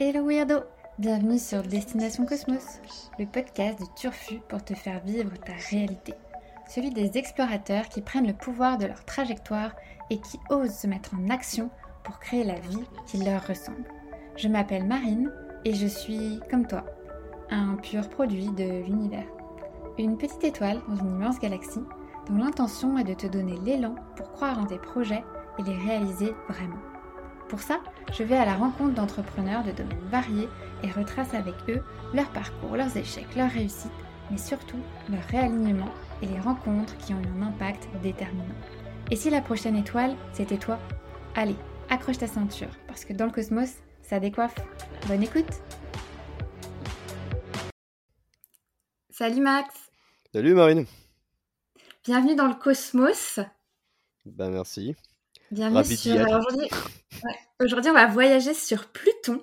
Hello Weirdo Bienvenue sur Destination Cosmos, le podcast de Turfu pour te faire vivre ta réalité. Celui des explorateurs qui prennent le pouvoir de leur trajectoire et qui osent se mettre en action pour créer la vie qui leur ressemble. Je m'appelle Marine et je suis, comme toi, un pur produit de l'univers. Une petite étoile dans une immense galaxie dont l'intention est de te donner l'élan pour croire en tes projets et les réaliser vraiment. Pour ça, je vais à la rencontre d'entrepreneurs de domaines variés et retrace avec eux leur parcours, leurs échecs, leurs réussites, mais surtout leur réalignement et les rencontres qui ont eu un impact déterminant. Et si la prochaine étoile, c'était toi? Allez, accroche ta ceinture, parce que dans le cosmos, ça décoiffe. Bonne écoute Salut Max Salut Marine Bienvenue dans le cosmos. Ben merci. Bienvenue sur... Aujourd'hui, on va voyager sur Pluton.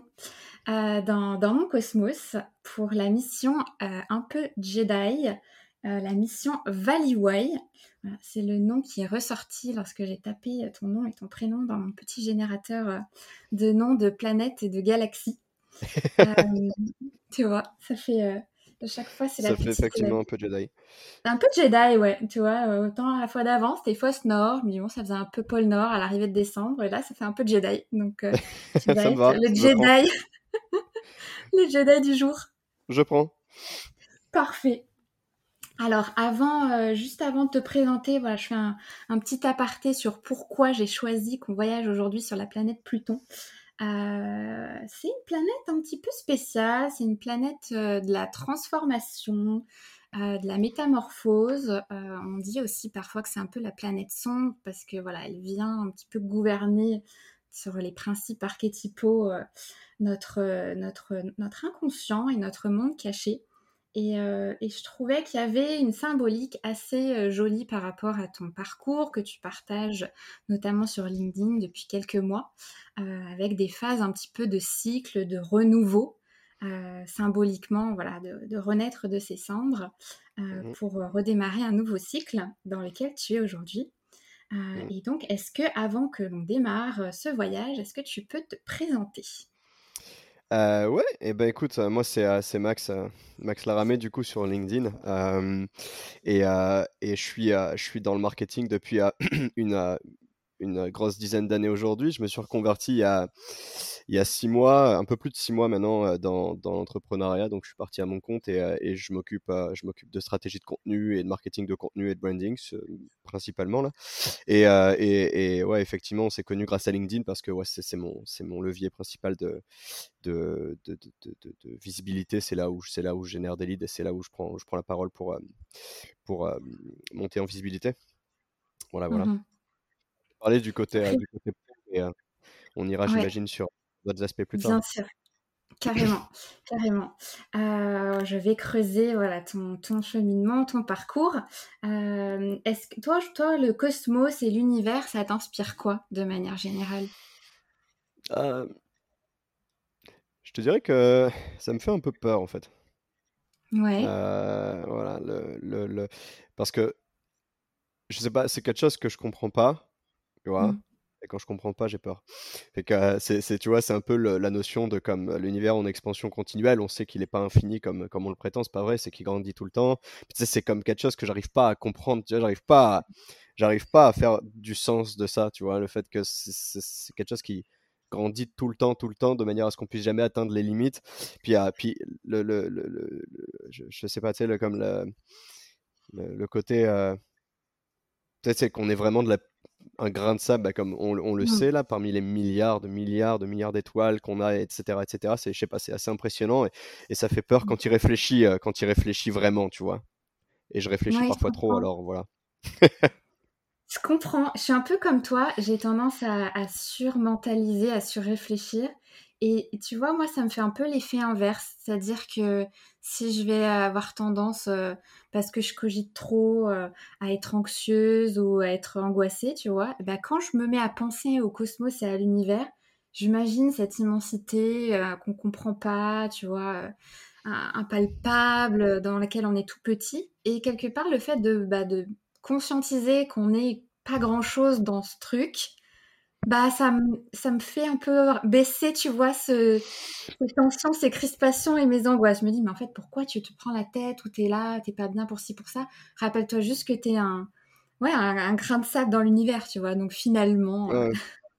Euh, dans, mon cosmos pour la mission euh, un peu Jedi, euh, la mission Valley c'est le nom qui est ressorti lorsque j'ai tapé ton nom et ton prénom dans mon petit générateur de noms de planètes et de galaxies. tu vois, ça fait chaque fois, c'est la Ça fait effectivement un peu Jedi. Un peu Jedi, ouais. Tu vois, euh, autant à la fois d'avant, c'était Fausse Nord, mais bon, ça faisait un peu pôle Nord à l'arrivée de décembre, et là, ça fait un peu Jedi. Donc, euh, ça me va, le Jedi. le Jedi du jour. Je prends. Parfait. Alors, avant, euh, juste avant de te présenter, voilà, je fais un, un petit aparté sur pourquoi j'ai choisi qu'on voyage aujourd'hui sur la planète Pluton. Euh, c'est une planète un petit peu spéciale, c'est une planète euh, de la transformation, euh, de la métamorphose. on dit aussi parfois que c'est un peu la planète sombre parce que voilà, elle vient un petit peu gouverner sur les principes archétypaux notre, inconscient et notre monde caché. Euh, et, je trouvais qu'il y avait une symbolique assez euh, jolie par rapport à ton parcours que tu partages notamment sur LinkedIn depuis quelques mois, euh, avec des phases un petit peu de cycle, de renouveau, symboliquement, voilà, de, renaître de ses cendres mmh pour redémarrer un nouveau cycle dans lequel tu es aujourd'hui. Mmh. Et donc, est-ce que avant que l'on démarre ce voyage, est-ce que tu peux te présenter? Euh, ouais, et ben écoute, euh, moi c'est euh, Max, Max Laramé du coup sur LinkedIn. et, et je suis, je suis dans le marketing depuis une, une grosse dizaine d'années aujourd'hui. Je me suis reconverti il y a, il y a six mois, un peu plus de six mois maintenant euh, dans, l'entrepreneuriat. Donc, je suis parti à mon compte et, euh, je m'occupe, euh, je m'occupe de stratégie de contenu et de marketing de contenu et de branding principalement là. Et, ouais, effectivement, on s'est connu grâce à LinkedIn parce que ouais, c'est mon, c'est mon levier principal de visibilité. C'est là où, c'est là où je génère des leads et c'est là où je prends, je prends la parole pour, pour monter en visibilité. Voilà, voilà. Mmh parler du côté, du côté et on ira, j'imagine, sur d'autres aspects plus tard. Bien sûr. Carrément, carrément. Euh, je vais creuser voilà ton, ton cheminement, ton parcours. Euh, est-ce que toi, toi, le cosmos et l'univers, ça t'inspire quoi de manière générale? Euh, Je te dirais que ça me fait un peu peur en fait. Ouais. voilà, le, le, le, parce que je sais pas, c'est quelque chose que je comprends pas, tu vois? Mmh. Et quand je comprends pas, j'ai peur. Fait que c'est, tu vois, c'est un peu la notion de comme l'univers en expansion continuelle. On sait qu'il n'est pas infini comme, comme on le prétend, c'est pas vrai, c'est qu'il grandit tout le temps. c'est comme quelque chose que j'arrive pas à comprendre. Tu vois, j'arrive pas, à, j'arrive pas à faire du sens de ça. Tu vois, le fait que c'est, quelque chose qui grandit tout le temps, tout le temps, de manière à ce qu'on puisse jamais atteindre les limites. Puis, ah, puis le, le, le, je, je, sais pas, tu sais, comme le, le, côté, euh, peut-être c'est qu'on est vraiment de la un grain de sable, bah, comme on, le mmh. sait là, parmi les milliards de milliards de milliards d'étoiles qu'on a, etc., etc. C'est, je sais pas, c'est assez impressionnant et, ça fait peur mmh. quand il réfléchit, euh, quand il réfléchit vraiment, tu vois. Et je réfléchis parfois trop, alors voilà. je comprends. Je suis un peu comme toi. J'ai tendance à, à surmentaliser, à surréfléchir. Et tu vois, moi, ça me fait un peu l'effet inverse. C'est-à-dire que si je vais avoir tendance, euh, parce que je cogite trop, euh, à être anxieuse ou à être angoissée, tu vois, bah, quand je me mets à penser au cosmos et à l'univers, j'imagine cette immensité euh, qu'on comprend pas, tu vois, impalpable, dans laquelle on est tout petit. Et quelque part, le fait de, bah, de conscientiser qu'on n'est pas grand-chose dans ce truc, Bah, ça me ça me fait un peu baisser, tu vois, ce ces tensions, ces crispations et mes angoisses. Je me dis: «Mais en fait, pourquoi tu te prends la tête? Ou tu es là, tu es pas bien pour ci, pour ça? Rappelle-toi juste que tu es un ouais, un un grain de sable dans l'univers», tu vois? Donc finalement, Ouais.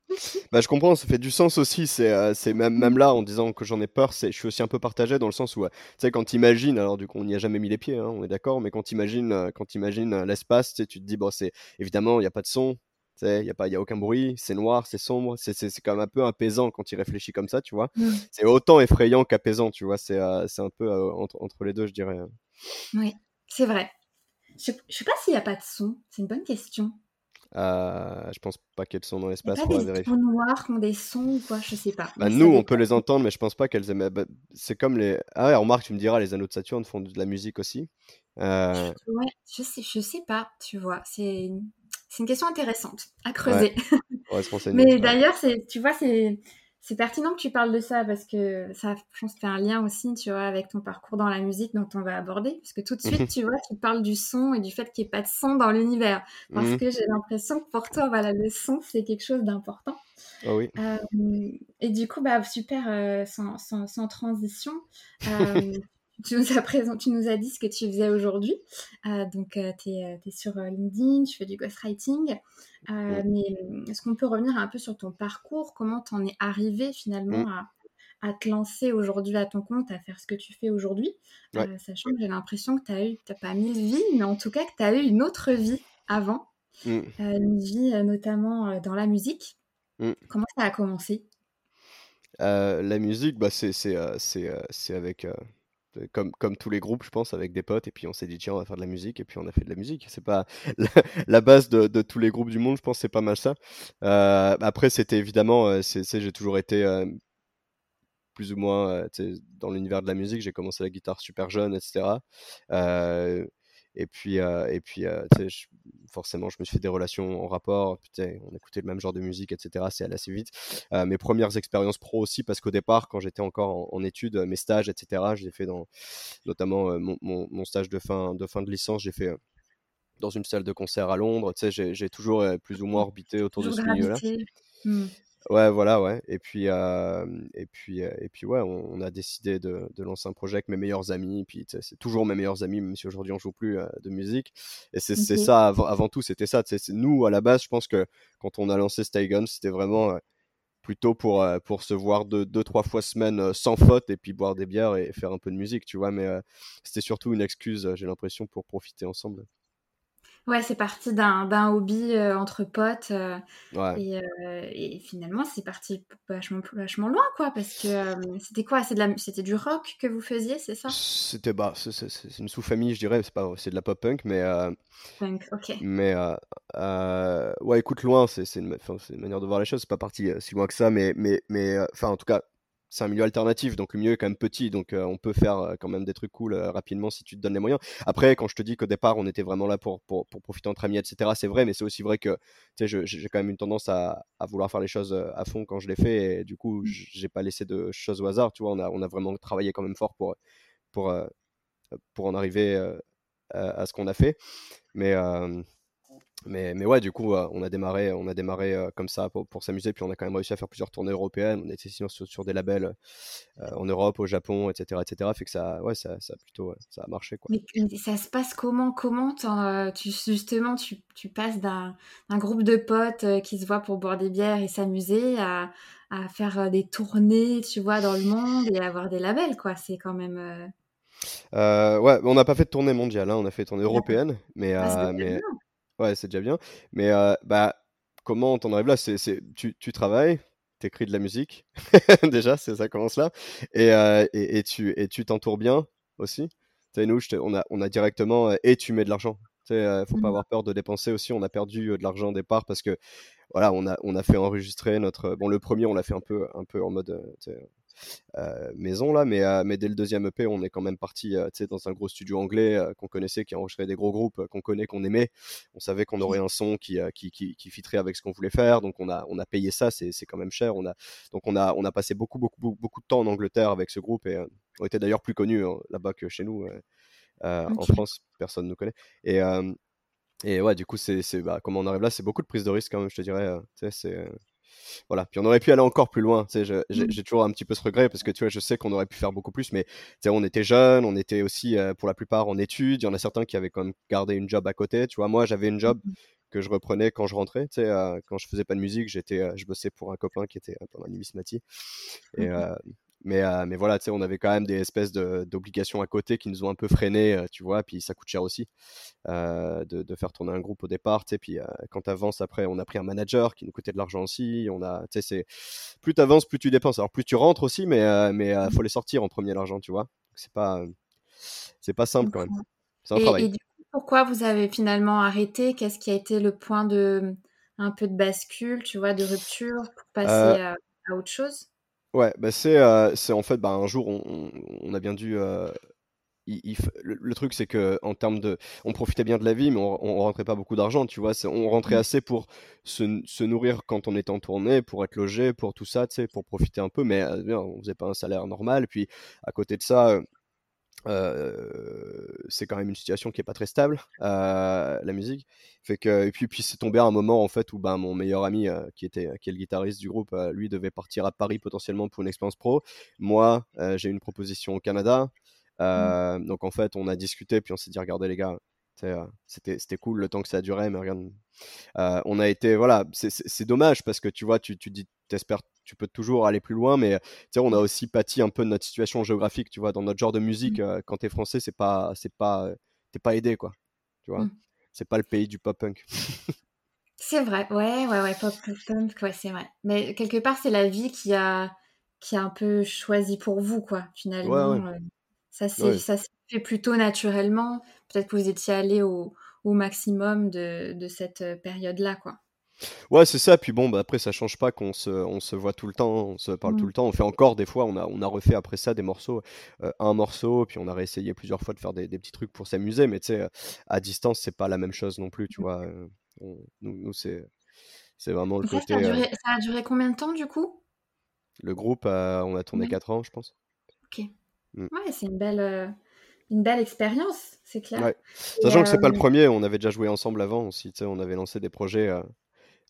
Bah, je comprends, ça fait du sens aussi. C'est, c'est même Mmh. même là, en disant que j'en ai peur, c'est je suis aussi un peu partagé dans le sens où, tu sais, quand tu imagines alors du coup, on n'y a jamais mis les pieds, hein, on est d'accord, mais quand tu imagines, heu, quand imagines, heu, l'espace, tu te dis: «Bon, c'est évidemment, il y a pas de son, il y a pas il y a aucun bruit, c'est noir, c'est sombre». C'est quand même un peu apaisant quand tu y réfléchis comme ça, tu vois? Mmh. C'est autant effrayant qu'apaisant, tu vois? C'est, c'est un peu, heu, entre entre les 2, je dirais, heu. Oui, c'est vrai. Je je sais pas s'il y a pas de son, c'est une bonne question. Heu, je pense pas qu'il y ait de son dans Il l'espace, faudrait des vérifier. noirs qui ont des sons ou quoi? Je sais pas, Bah, nous, on peut les entendre, mais je pense pas qu'elles émettent bah, c'est comme les ah ouais, remarque, tu me diras, les anneaux de Saturne font de la musique aussi. Heu, Ouais, je sais je sais pas, tu vois? C'est une c'est une question intéressante à creuser. Mais d'ailleurs, c'est tu vois, c'est c'est pertinent que tu parles de ça parce que ça, je pense, fait un lien aussi, tu vois, avec ton parcours dans la musique dont on va aborder. Parce que tout de suite, tu vois, tu parles du son et du fait qu'il y ait pas de son dans l'univers. Parce Mmh que j'ai l'impression que pour toi, voilà, le son, c'est quelque chose d'important. Oh oui. Hem et du coup, bah, super, heu, sans sans sans transition, hem, tu nous as présent tu nous as dit ce que tu faisais aujourd'hui. Heu, donc heu, tu es, es sur, heu, LinkedIn, tu fais du ghostwriting. Mmh. mais est-ce qu'on peut revenir un peu sur ton parcours? Comment tu en es arrivé Mmh. finalement à à te lancer aujourd'hui à ton compte, à faire ce que tu fais aujourd'hui? Ouais. Sachant que j'ai l'impression que tu as eu tu as pas 1000 vies, mais en tout cas que tu as eu une autre vie avant, Mmh. heu, une vie, notamment, dans la musique. Mmh. Comment ça a commencé? La musique, bah, c'est avec, comme comme tous les groupes, je pense, avec des potes et puis on s'est dit: «Tiens, on va faire de la musique» et puis on a fait de la musique. C'est pas la base de tous les groupes du monde, je pense, c'est pas mal ça. Heu, après, c'était évidemment, c'est j'ai toujours été, plus ou moins, dans l'univers de la musique. J'ai commencé la guitare super jeune et cetera. Et puis, heu et puis, je forcément, je me suis fait des relations en rapport, on écoutait le même genre de musique et cetera, c'est allé assez vite. Heu, mes premières expériences pro aussi, parce qu'au départ, quand j'étais encore en en études, mes stages et cetera, je les ai fait dans notamment, mon mon mon stage de fin de fin de licence, j'ai fait, dans une salle de concert à Londres. Tu sais, j'ai j'ai toujours, plus ou moins orbité autour de ce milieu-là. Mmh. Ouais, voilà, ouais et puis, et puis, et puis ouais, on on a décidé de de lancer un projet avec mes meilleurs amis, puis tu sais, c'est toujours mes meilleurs amis, même si aujourd'hui on joue plus, de musique et c'est OK. ça avant avant tout, c'était ça, c'est nous à la base, je pense que quand on a lancé Stay Guns, c'était vraiment, plutôt pour, pour se voir deux 2-3 fois semaine, sans faute et puis boire des bières et faire un peu de musique, tu vois? Mais, c'était surtout une excuse, j'ai l'impression, pour profiter ensemble. Ouais, c'est parti d'un hobby, heu, entre potes, heu Ouais. et heu et finalement, c'est parti vachement vachement loin, quoi, parce que, c'était quoi? C'était du rock que vous faisiez, c'est ça? C'était bah, c'est une sous-famille, je dirais, c'est de la pop punk, mais, Punk, OK. Mais ouais, écoute, loin, c'est une une manière de voir les choses. C'est pas parti, si loin que ça, mais mais mais enfin, en tout cas, c'est un milieu alternatif, donc le milieu est quand même petit, donc heu, on peut faire, heu, quand même des trucs cool, heu, rapidement si tu te donnes les moyens. Après, quand je te dis qu'au départ, on était vraiment là pour pour pour profiter entre amis et cetera, c'est vrai, mais c'est aussi vrai que, j'ai quand même une tendance à à vouloir faire les choses, à fond quand je les fais et du coup, Mmh. j'ai pas laissé de choses au hasard, tu vois? On a on a vraiment travaillé quand même fort pour, pour, pour en arriver, à ce qu'on a fait. Mais mais, mais ouais, du coup, euh, on a démarré, on a démarré euh, comme ça pour, pour s'amuser. Puis on a quand même réussi à faire plusieurs tournées européennes. On était sur, sur des labels euh, en Europe, au Japon, etc., etc. Fait que ça, ouais, ça, ça a plutôt, euh, ça a marché quoi. Mais ça se passe comment? Comment tu en, tu justement, tu tu passes d'un groupe de potes, qui se voient pour boire des bières et s'amuser à à faire, des tournées, tu vois, dans le monde et avoir des labels, quoi? C'est quand même, Euh, ouais, on n'a pas fait de tournée mondiale, hein, on a fait de tournée européenne, mais, Ah, euh, mais. Ouais, c'est déjà bien. Mais euh, bah, comment t'en arrives là? C'est, tu, tu travailles, t'écris de la musique, déjà, c'est ça commence là, et, euh, et, et tu et tu t'entoures bien aussi? Tu sais, nous, je on a, on a directement, et tu mets de l'argent. Tu sais, euh, faut pas Mmh. avoir peur de dépenser aussi. On a perdu de l'argent au départ parce que voilà, on a, on a fait enregistrer notre. Bon, le premier, on l'a fait un peu, un peu en mode euh, maison là, mais, euh, mais dès le deuxième EP, on est quand même parti euh, dans un gros studio anglais qu'on connaissait, qui enregistrait des gros groupes qu'on connaît, qu'on aimait. On savait qu'on aurait OK. un son qui, qui, qui, qui fitterait avec ce qu'on voulait faire, donc on a, on a payé ça, c'est, c'est quand même cher. On a, donc on a, on a passé beaucoup, beaucoup, beaucoup, de temps en Angleterre avec ce groupe et on était d'ailleurs plus connus hein, là-bas que chez nous. euh, en. France, personne ne nous connaît. Et, euh, et ouais, du coup, c'est, c'est, bah, comment on arrive là, c'est beaucoup de prise de risque quand même, je te dirais. euh, c'est, voilà. Puis on aurait pu aller encore plus loin. Tu sais, Mmh. j'ai toujours un petit peu ce regret parce que tu vois, je sais qu'on aurait pu faire beaucoup plus, mais tu sais, on était jeunes, on était aussi pour la plupart en études. Il y en a certains qui avaient quand même gardé une job à côté. Tu vois, moi, j'avais une job Mmh que je reprenais quand je rentrais. Tu sais, quand je faisais pas de musique, j'étais, je bossais pour un copain qui était dans la numismatie. Et, Mais, mais voilà, tu sais, on avait quand même des espèces d'obligations à côté qui nous ont un peu freinés, tu vois, puis ça coûte cher aussi de, de, faire tourner un groupe au départ, tu sais, puis quand tu avances après, on a pris un manager qui nous coûtait de l'argent aussi, on a, tu sais, plus tu avances, plus tu dépenses, alors plus tu rentres aussi, mais mais faut les sortir en premier l'argent, tu vois, c'est pas, c'est pas simple quand même, c'est un et, travail. Et du coup, pourquoi vous avez finalement arrêté? Qu'est-ce qui a été le point de, un peu de bascule, tu vois, de rupture pour passer à, à autre chose? Ouais, bah c'est euh, c'est en fait bah, un jour on, on a bien dû euh, il, il le, le, truc c'est que en termes de on profitait bien de la vie mais on, on rentrait pas beaucoup d'argent tu vois on rentrait assez pour se, se, nourrir quand on était en tournée pour être logé pour tout ça tu sais pour profiter un peu mais euh, on faisait pas un salaire normal puis à côté de ça euh, c'est quand même une situation qui est pas très stable, euh, la musique. Fait que, et puis, puis c'est tombé à un moment en fait où ben, mon meilleur ami, euh, qui, était, qui est le guitariste du groupe, lui devait partir à Paris potentiellement pour une expérience pro. Moi, j'ai une proposition au Canada. Mmh. Donc en fait, on a discuté, puis on s'est dit, regardez les gars, c'était c'était cool le temps que ça a duré, mais regarde, on a été, voilà, c'est dommage parce que tu vois, tu, tu dis, t'espères tu peux toujours aller plus loin, mais on a aussi pâti un peu de notre situation géographique, tu vois, dans notre genre de musique, euh, quand t'es français, c'est pas, c'est pas, t'es pas aidé, quoi, tu vois, mmh. c'est pas le pays du pop punk. c'est vrai, ouais, ouais, ouais, pop punk, ouais, c'est vrai. Mais quelque part, c'est la vie qui a, qui a un peu choisi pour vous, quoi, finalement. Ouais, ouais. ça s'est fait plutôt naturellement. Peut-être que vous étiez allé au, au maximum de, de cette période-là, quoi. Ouais, c'est ça. Puis bon, bah, après, ça change pas qu'on se, on se voit tout le temps, on se parle tout Mmh. le temps. On fait encore des fois, on a, on a refait après ça des morceaux, euh, un morceau, puis on a réessayé plusieurs fois de faire des, des petits trucs pour s'amuser. Mais tu sais, à distance, c'est pas la même chose non plus, tu Mmh. vois. euh, on- nous, nous, c'est, c'est vraiment le Ça, côté. ça, a euh, duré, ça a duré combien de temps, du coup? Le groupe, euh, on a tourné Ouais. 4 ans, je pense. Ok. Mm. Ouais, c'est une belle, euh, une belle expérience, c'est clair. Ouais. Sachant que c'est pas le euh, premier, on avait déjà joué ensemble avant aussi. On avait lancé des projets euh,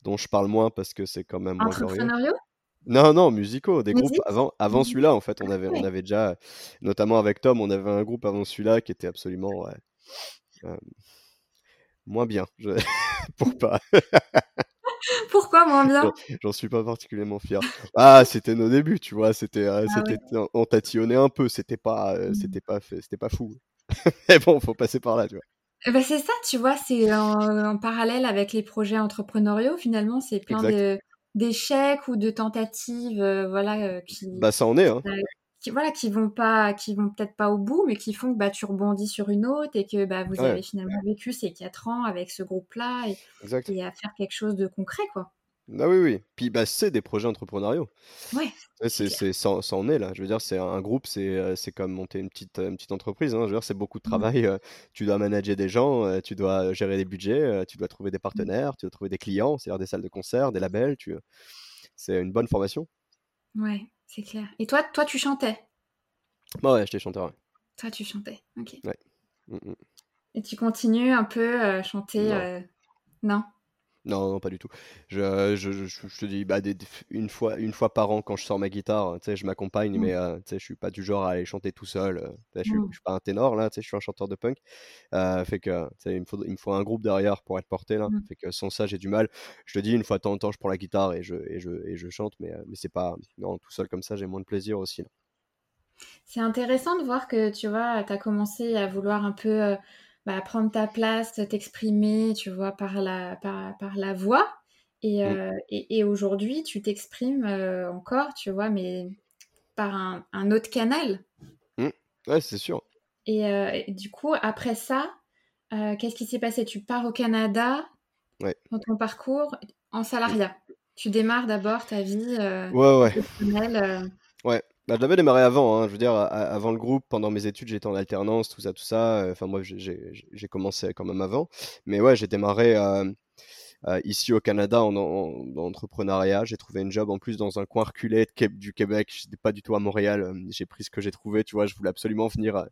dont je parle moins parce que c'est quand même moins entrepreneuriaux? Non, non, musicaux, des groupes avant, avant celui-là, en fait, on avait, on avait déjà, notamment avec Tom, on avait un groupe avant celui-là qui était absolument ouais, euh, moins bien, je... pour pas, Pourquoi moins bien? J'en- suis pas particulièrement fier. Ah, c'était nos débuts, tu vois, c'était, euh, Ah c'était, ouais. on tatillonnait un peu, c'était pas, euh, Mhm. c'était pas, fait- c'était pas fou. Mais bon, faut passer par là, tu vois. Eh ben, c'est ça, tu vois, c'est en, en parallèle avec les projets entrepreneuriaux, finalement, c'est plein d'échecs ou de tentatives, euh, voilà, euh, qui, Bah, ça en est, hein. euh, qui, voilà, qui vont pas, qui vont peut-être pas au bout, mais qui font que bah, tu rebondis sur une autre et que bah, vous Ouais. avez finalement vécu ces quatre ans avec ce groupe-là et à faire quelque chose de concret, quoi. Ah oui, oui. Puis bah, c'est des projets entrepreneuriaux. Ouais, c'est C'est, ça, ça en est là. Je veux dire, c'est un groupe, c'est, euh, c'est comme monter une petite, une petite entreprise. hein. Je veux dire, c'est beaucoup de Mhm. travail. euh, Tu dois manager des gens, euh, tu dois gérer des budgets, tu dois trouver des Mhm. partenaires, tu dois trouver des clients, c'est-à-dire des salles de concert, des labels. Tu... C'est une bonne formation. Ouais, c'est clair. Et toi, toi, tu chantais? Bah ouais, j'étais chanteur. ouais. Toi, tu chantais. Ok. Ouais. Mm, mm. Et tu continues un peu à chanter. Non. euh, Non? Non, non, pas du tout. Je, je, je, je te dis, bah, des- une fois, une fois par an, quand je sors ma guitare, je m'accompagne, Mm. mais euh, je suis pas du genre à aller chanter tout seul. euh, je suis, Mm. je suis pas un ténor là, je suis un chanteur de punk. Euh, fait que, il me faut, il me faut un groupe derrière pour être porté là. Mm. Fait que sans ça, j'ai du mal. Je te dis, une fois de temps en temps, je prends la guitare et je, et je, et je chante, mais, euh, mais c'est pas, non, tout seul comme ça, j'ai moins de plaisir aussi. là. C'est intéressant de voir que, tu vois, tu as commencé à vouloir un peu euh, bah, prendre ta place, t'exprimer, tu vois, par la, par, par la voix. Et, Mm. euh, et, et aujourd'hui, tu t'exprimes euh, encore, tu vois, mais par un, un autre canal. Mm. Ouais, c'est sûr. Et, euh, et du coup, après ça, qu'est-ce qui s'est passé? Tu pars au Canada Ouais. dans ton parcours en salariat. Tu démarres d'abord ta vie Ouais, ouais. professionnelle. Ouais, bah, je l'avais démarré avant, hein. Je veux dire, avant le groupe, pendant mes études, j'étais en alternance, tout ça, tout ça. euh, Enfin, moi, j'ai commencé quand même avant. Mais ouais, j'ai démarré euh, euh, ici au Canada en, en- en entrepreneuriat. J'ai trouvé une job en plus dans un coin reculé du Québec. J'étais pas du tout à Montréal. euh, J'ai pris ce que j'ai trouvé, tu vois. Je voulais absolument venir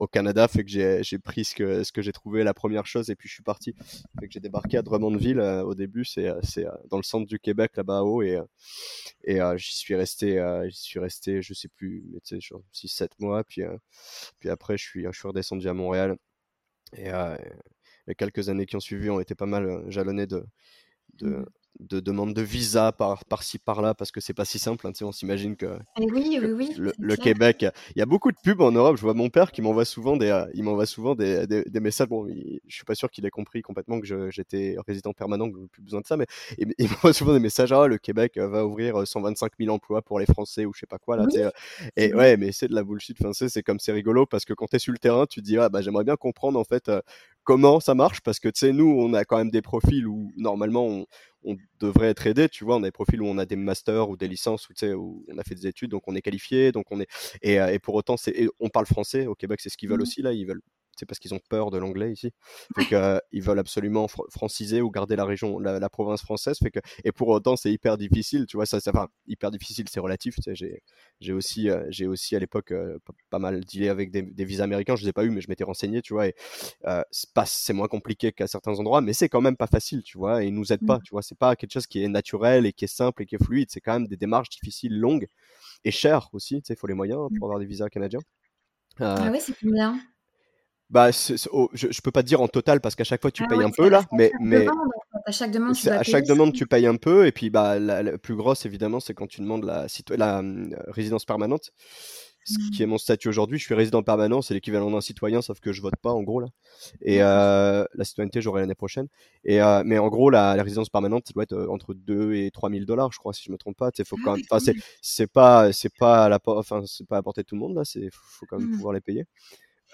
au Canada, fait que j'ai pris ce que, ce que j'ai trouvé la première chose et puis je suis parti. Fait que j'ai débarqué à Drummondville au début, c'est dans le centre du Québec là-bas haut et, et j'y suis resté, j'y suis resté, je sais plus, mais tu sais, 6-7 mois. Puis, puis après, je suis, je suis redescendu à Montréal et les quelques années qui ont suivi ont été pas mal jalonnées de, de, mmh de demande de visa par, par-ci par-là parce que c'est pas si simple. Hein, on s'imagine que, eh oui, oui, oui, le, Québec, il y a beaucoup de pubs en Europe. Je vois mon père qui m'envoie souvent des, euh, il m'envoie souvent des, des, messages. Bon, je suis pas sûr qu'il ait compris complètement que j'étais résident permanent, que je plus besoin de ça, mais il, m'envoie souvent des messages. Ah, le Québec euh, va ouvrir 125 euh, 000 emplois pour les Français ou je sais pas quoi là. et ouais, mais c'est de la bullshit. Enfin, c'est comme c'est rigolo parce que quand tu es sur le terrain, tu te dis ah bah j'aimerais bien comprendre en fait comment ça marche parce que tu sais nous on a quand même des profils où normalement on, on devrait être aidé, tu vois, on a des profils où on a des masters ou des licences où, où on a fait des études, donc on est qualifié, donc on est et, euh, et pour autant c'est on parle français au Québec, c'est ce qu'ils veulent mmh aussi là, ils veulent c'est parce qu'ils ont peur de l'anglais ici. Euh, ils veulent absolument franciser ou garder la région, la, province française. Fait que, et pour autant, c'est hyper difficile, tu vois. Ça, enfin, hyper difficile, c'est relatif. J'ai aussi, euh, j'ai aussi à l'époque euh, pas mal dealé avec des, visas américains. Je les ai pas eu, mais je m'étais renseigné, tu vois. Et c'est moins compliqué qu'à certains endroits, mais c'est quand même pas facile, tu vois. Et ils nous aident pas, mmh. tu vois. C'est pas quelque chose qui est naturel et qui est simple et qui est fluide. C'est quand même des démarches difficiles, longues et chères aussi. Tu sais, il faut les moyens pour mmh. avoir des visas canadiens. ah oui, c'est bien bah, oh, je, je peux pas te dire en total parce qu'à chaque fois tu ah payes un peu là, mais mais à chaque demande tu, à chaque demande tu payes un peu et puis bah la, plus grosse évidemment c'est quand tu demandes la, la euh, résidence permanente, ce qui est mmh. mon statut aujourd'hui. Je suis résident permanent, c'est l'équivalent d'un citoyen sauf que je vote pas en gros là. Et euh, la citoyenneté j'aurai l'année prochaine. Et euh, mais en gros la, la, résidence permanente ça doit être entre 2 et 3 000 dollars je crois si je me trompe pas. Faut ah quand même, c'est c'est pas c'est pas à la enfin c'est pas à portée de tout le monde là, c'est faut quand même mmh. pouvoir les payer.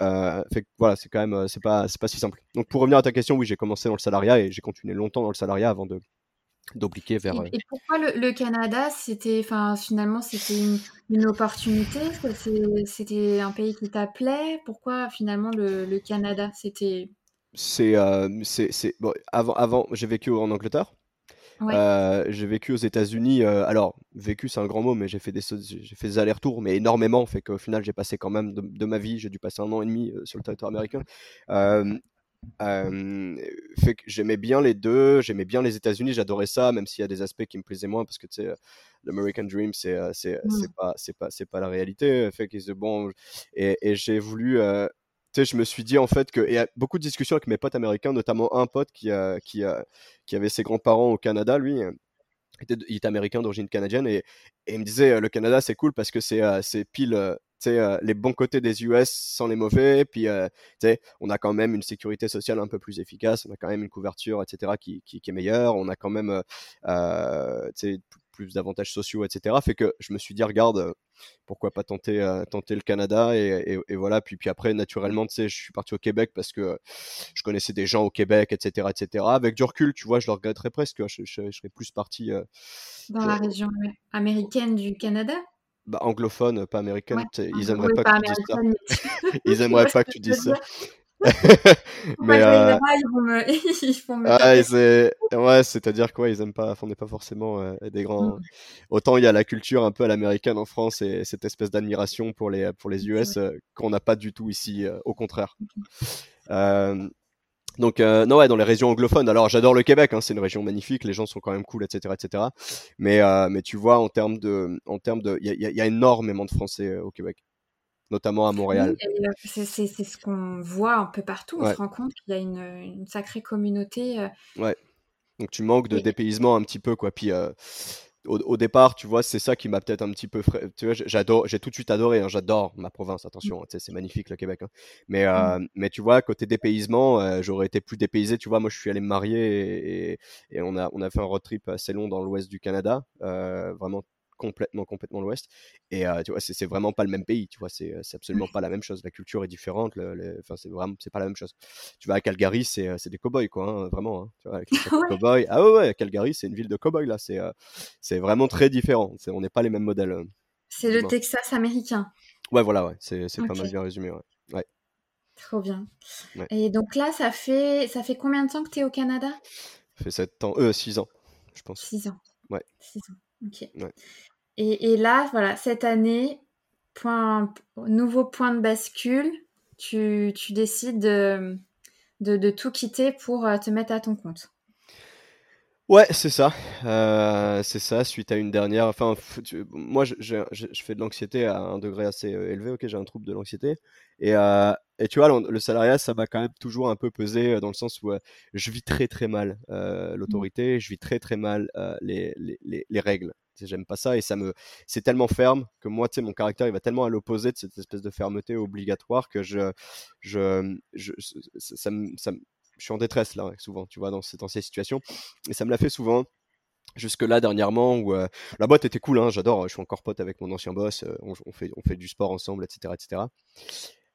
Euh, fait voilà, c'est quand même, euh, c'est pas, c'est pas si simple. Donc pour revenir à ta question, oui, j'ai commencé dans le salariat et j'ai continué longtemps dans le salariat avant de d'obliquer vers. Et, euh, pourquoi le, Canada, c'était, enfin, finalement, c'était une, opportunité, c'était un pays qui t'appelait? Pourquoi finalement le, Canada, c'était. C'est, c'est, bon, avant, avant, j'ai vécu en Angleterre. Euh, j'ai vécu aux États-Unis. Euh, alors, vécu, c'est un grand mot, mais j'ai fait des, j'ai fait des allers-retours, mais énormément. Fait qu'au final, j'ai passé quand même de, ma vie, j'ai dû passer un an et demi euh, sur le territoire américain. fait que j'aimais bien les deux, j'aimais bien les États-Unis, j'adorais ça, même s'il y a des aspects qui me plaisaient moins, parce que tu sais, l'American Dream, c'est c'est mmh. pas c'est pas c'est pas la réalité. Fait que bon, et, et j'ai voulu je me suis dit en fait que, et a beaucoup de discussions avec mes potes américains, notamment un pote qui, qui, qui avait ses grands-parents au Canada, lui, était, il est américain d'origine canadienne, et, et, il me disait le Canada c'est cool parce que c'est c'est pile les bons côtés des US sans les mauvais, puis on a quand même une sécurité sociale un peu plus efficace, on a quand même une couverture, etc., qui, qui est meilleure, on a quand même plus d'avantages sociaux, etc. Fait que je me suis dit, regarde, pourquoi pas tenter, euh, tenter le Canada et, voilà. Puis, puis après, naturellement, tu sais, je suis parti au Québec parce que je connaissais des gens au Québec, etc., etc. Avec du recul, tu vois, je le regretterais presque. Je, serais plus parti euh, dans la région américaine du Canada? Bah, anglophone, pas américaine. Ils aimeraient pas, que tu dises ça. Ils aimeraient pas que tu dises ça. mais euh... ah, c'est ouais c'est à dire quoi ils aiment pas on n'est pas forcément euh, des grands autant il y a la culture un peu à l'américaine en France et cette espèce d'admiration pour les pour les US euh, qu'on n'a pas du tout ici euh, au contraire. Donc non ouais dans les régions anglophones alors j'adore le Québec hein, c'est une région magnifique les gens sont quand même cool etc etc mais mais tu vois en termes de en termes de il y a, énormément de Français au Québec notamment à Montréal. c'est ce qu'on voit un peu partout. On se rend compte qu'il y a une, une, sacrée communauté. Euh. Ouais. Donc tu manques de dépaysement un petit peu, quoi. Puis euh, au, départ, tu vois, c'est ça qui m'a peut-être un petit peu. Tu vois, j'adore, j'ai tout de suite adoré. Hein, j'adore ma province. Mmh. Attention, c'est magnifique le Québec. Hein. Mais, mmh. euh, mais tu vois, côté dépaysement, j'aurais été plus dépaysé. Tu vois, moi, je suis allé me marier et, et, on a on a fait un road trip assez long dans l'ouest du Canada, vraiment complètement, complètement l'Ouest. Et tu vois, c'est vraiment pas le même pays, tu vois, c'est absolument pas la même chose. La culture est différente, enfin, c'est vraiment, c'est pas la même chose. Tu vas à Calgary, c'est des cowboys, quoi, hein, vraiment. Hein, tu vois, avec les Ah ouais, ouais, Calgary, c'est une ville de cowboys, là, c'est c'est vraiment très différent. On n'est pas les mêmes modèles. C'est le Texas américain. Ouais, voilà, ouais, c'est pas mal bien résumé, ouais. ouais. Trop bien. Et donc là, ça fait, ça fait combien de temps que tu es au Canada? Ça fait 7 ans, euh, 6 ans, je pense. 6 ans. Ouais. 6 ans. Ok. Et, et, là, voilà, cette année, point, nouveau point de bascule. tu, tu décides de, de, de, tout quitter pour te mettre à ton compte. Ouais, c'est ça. Euh, c'est ça, suite à une dernière. Enfin, moi, je, je, je, fais de l'anxiété à un degré assez euh, élevé. Ok, j'ai un trouble de l'anxiété. Et, euh, et tu vois, le, salariat, ça m'a quand même toujours un peu pesé dans le sens où je vis très très mal mmh. l'autorité, je vis très très mal les, les, les, règles. J'aime pas ça et ça me, c'est tellement ferme que moi, tu sais, mon caractère, il va tellement à l'opposé de cette espèce de fermeté obligatoire que je, je, je ça, me, ça, je suis en détresse là, souvent, tu vois, dans cette ancienne situation. Et ça me l'a fait souvent. Jusque là, dernièrement, où euh, la boîte était cool, hein, j'adore, je suis encore pote avec mon ancien boss, euh, on, fait, on fait du sport ensemble, etc. etc.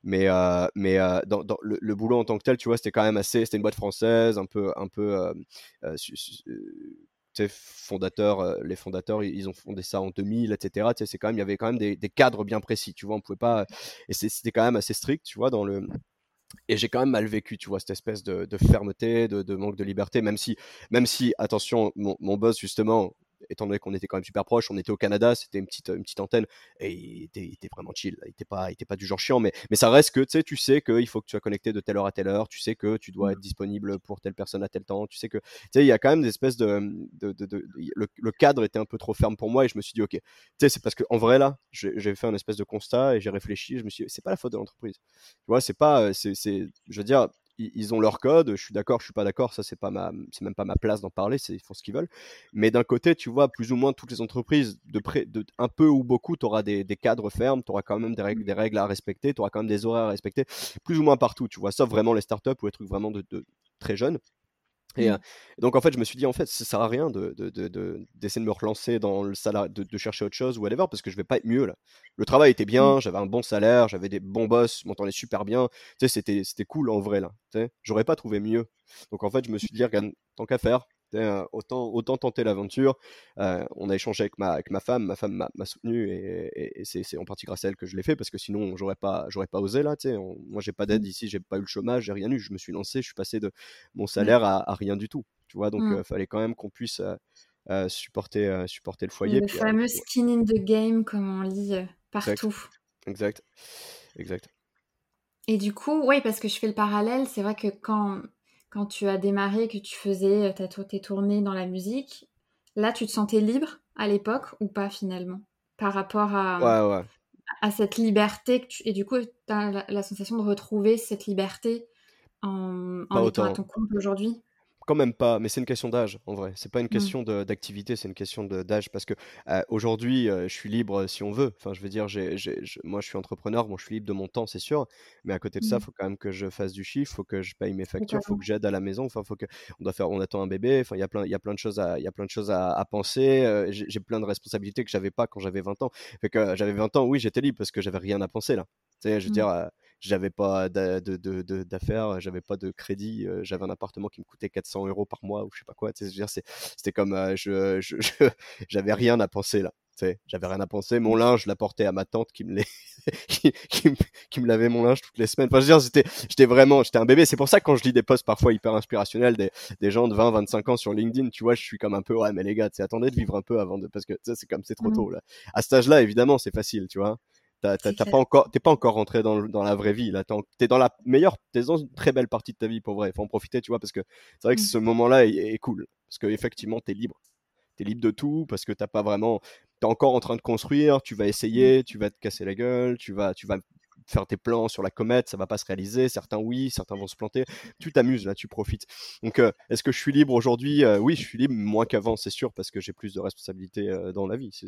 Mais, euh, mais dans, dans le, boulot en tant que tel, tu vois, c'était quand même assez. C'était une boîte française, un peu. Un peu fondateurs, les fondateurs, ils ont fondé ça en 2000, etc. C'est quand même, il y avait quand même des, cadres bien précis, tu vois. On pouvait pas, et c'était quand même assez strict, tu vois, dans le et j'ai quand même mal vécu, tu vois, cette espèce de, fermeté, de, manque de liberté, même si, même si attention, mon, mon boss, justement, étant donné qu'on était quand même super proches, on était au Canada, c'était une petite, une petite antenne, et il était, vraiment chill, il était pas, il était pas du genre chiant, mais, mais ça reste que, tu sais, tu sais qu'il faut que tu sois connecté de telle heure à telle heure, tu sais que tu dois mmh. être disponible pour telle personne à tel temps, tu sais que, tu sais, il y a quand même des espèces de, de, de, le, cadre était un peu trop ferme pour moi, et je me suis dit, ok, tu sais, c'est parce qu'en vrai, là, j'ai fait un espèce de constat, et j'ai réfléchi, je me suis dit, c'est pas la faute de l'entreprise, tu vois, c'est pas, c'est, je veux dire, ils ont leur code, je suis d'accord, je suis pas d'accord, ça c'est pas ma, c'est même pas ma place d'en parler, c'est, ils font ce qu'ils veulent. Mais d'un côté, tu vois, plus ou moins toutes les entreprises, de près, de un peu ou beaucoup, tu auras des, cadres fermes, tu auras quand même des règles, des règles à respecter, tu auras quand même des horaires à respecter, plus ou moins partout, tu vois, sauf vraiment les startups ou les trucs vraiment de très jeunes. Et mmh. donc en fait, je me suis dit en fait, ça sert à rien de, d'essayer de, me relancer dans le salaire, de, chercher autre chose ou whatever, parce que je vais pas être mieux là. Le travail était bien, mmh. j'avais un bon salaire, j'avais des bons boss, m'entendais super bien. Tu sais, c'était, c'était cool en vrai là. Tu sais, j'aurais pas trouvé mieux. Donc en fait, je me suis dit, regarde, tant qu'à faire, autant, autant tenter l'aventure. on a échangé avec ma, avec ma femme, ma femme m'a soutenu et, c'est en partie grâce à elle que je l'ai fait parce que sinon j'aurais pas, j'aurais pas osé là. On, moi j'ai pas d'aide ici, j'ai pas eu le chômage, j'ai rien eu. Je me suis lancé, je suis passé de mon mmh. salaire à, rien du tout. Tu vois, donc il mmh. fallait quand même qu'on puisse supporter, supporter le foyer. Le fameux skin in the game comme on lit partout. Exact. exact. Et du coup, oui, parce que je fais le parallèle, c'est vrai que quand quand tu as démarré, que tu faisais euh, tes tournées dans la musique, là, tu te sentais libre à l'époque ou pas finalement Par rapport à, à cette liberté que et du coup, tu as la, sensation de retrouver cette liberté en, en étant à ton compte aujourd'hui? Quand même pas, mais c'est une question d'âge en vrai. C'est pas une mmh. question d'activité, c'est une question d'âge parce que aujourd'hui, je suis libre si on veut. Enfin, je veux dire, moi je suis entrepreneur, bon, je suis libre de mon temps, c'est sûr, mais à côté de ça, il mmh. faut quand même que je fasse du chiffre, faut que je paye mes factures, faut que j'aide à la maison, enfin, faut que on doit faire, on attend un bébé, enfin, il y a plein, il y a plein de choses à, il y a plein de choses à, penser. j'ai plein de responsabilités que j'avais pas quand j'avais 20 ans. Fait que j'avais 20 ans, oui, j'étais libre parce que j'avais rien à penser là. Tu sais, je veux mmh. dire j'avais pas d'affaires, j'avais pas de crédit, j'avais un appartement qui me coûtait 400 euros par mois ou je sais pas quoi. C'était comme je, j'avais rien à penser là. J'avais rien à penser. Mon linge, je l'apportais à ma tante qui me, qui, qui, me lavait mon linge toutes les semaines. Enfin, je veux dire, j'étais vraiment, j'étais un bébé. C'est pour ça que quand je lis des posts parfois hyper inspirationnels des, des gens de 20, 25 ans sur LinkedIn, tu vois, je suis comme un peu, ouais, mais les gars, attendez de vivre un peu avant de, parce que c'est comme c'est trop mmh. tôt là. À cet âge-là, évidemment, c'est facile, tu vois. T'as pas encore, t'es pas encore rentré dans, dans la vraie vie là. T'es dans la meilleure, t'es dans une très belle partie de ta vie pour vrai. Faut en profiter, tu vois, parce que c'est vrai que mmh. ce moment-là est, cool, parce que effectivement t'es libre. T'es libre de tout parce que t'as pas vraiment, t'es encore en train de construire. Tu vas essayer, mmh. tu vas te casser la gueule, tu vas, tu vas faire tes plans sur la comète, ça va pas se réaliser. Certains oui, certains vont se planter. Tu t'amuses là, tu profites. Donc, euh, est-ce que je suis libre aujourd'hui? Euh, Oui, je suis libre, moins qu'avant, c'est sûr, parce que j'ai plus de responsabilités euh, dans la vie. C'est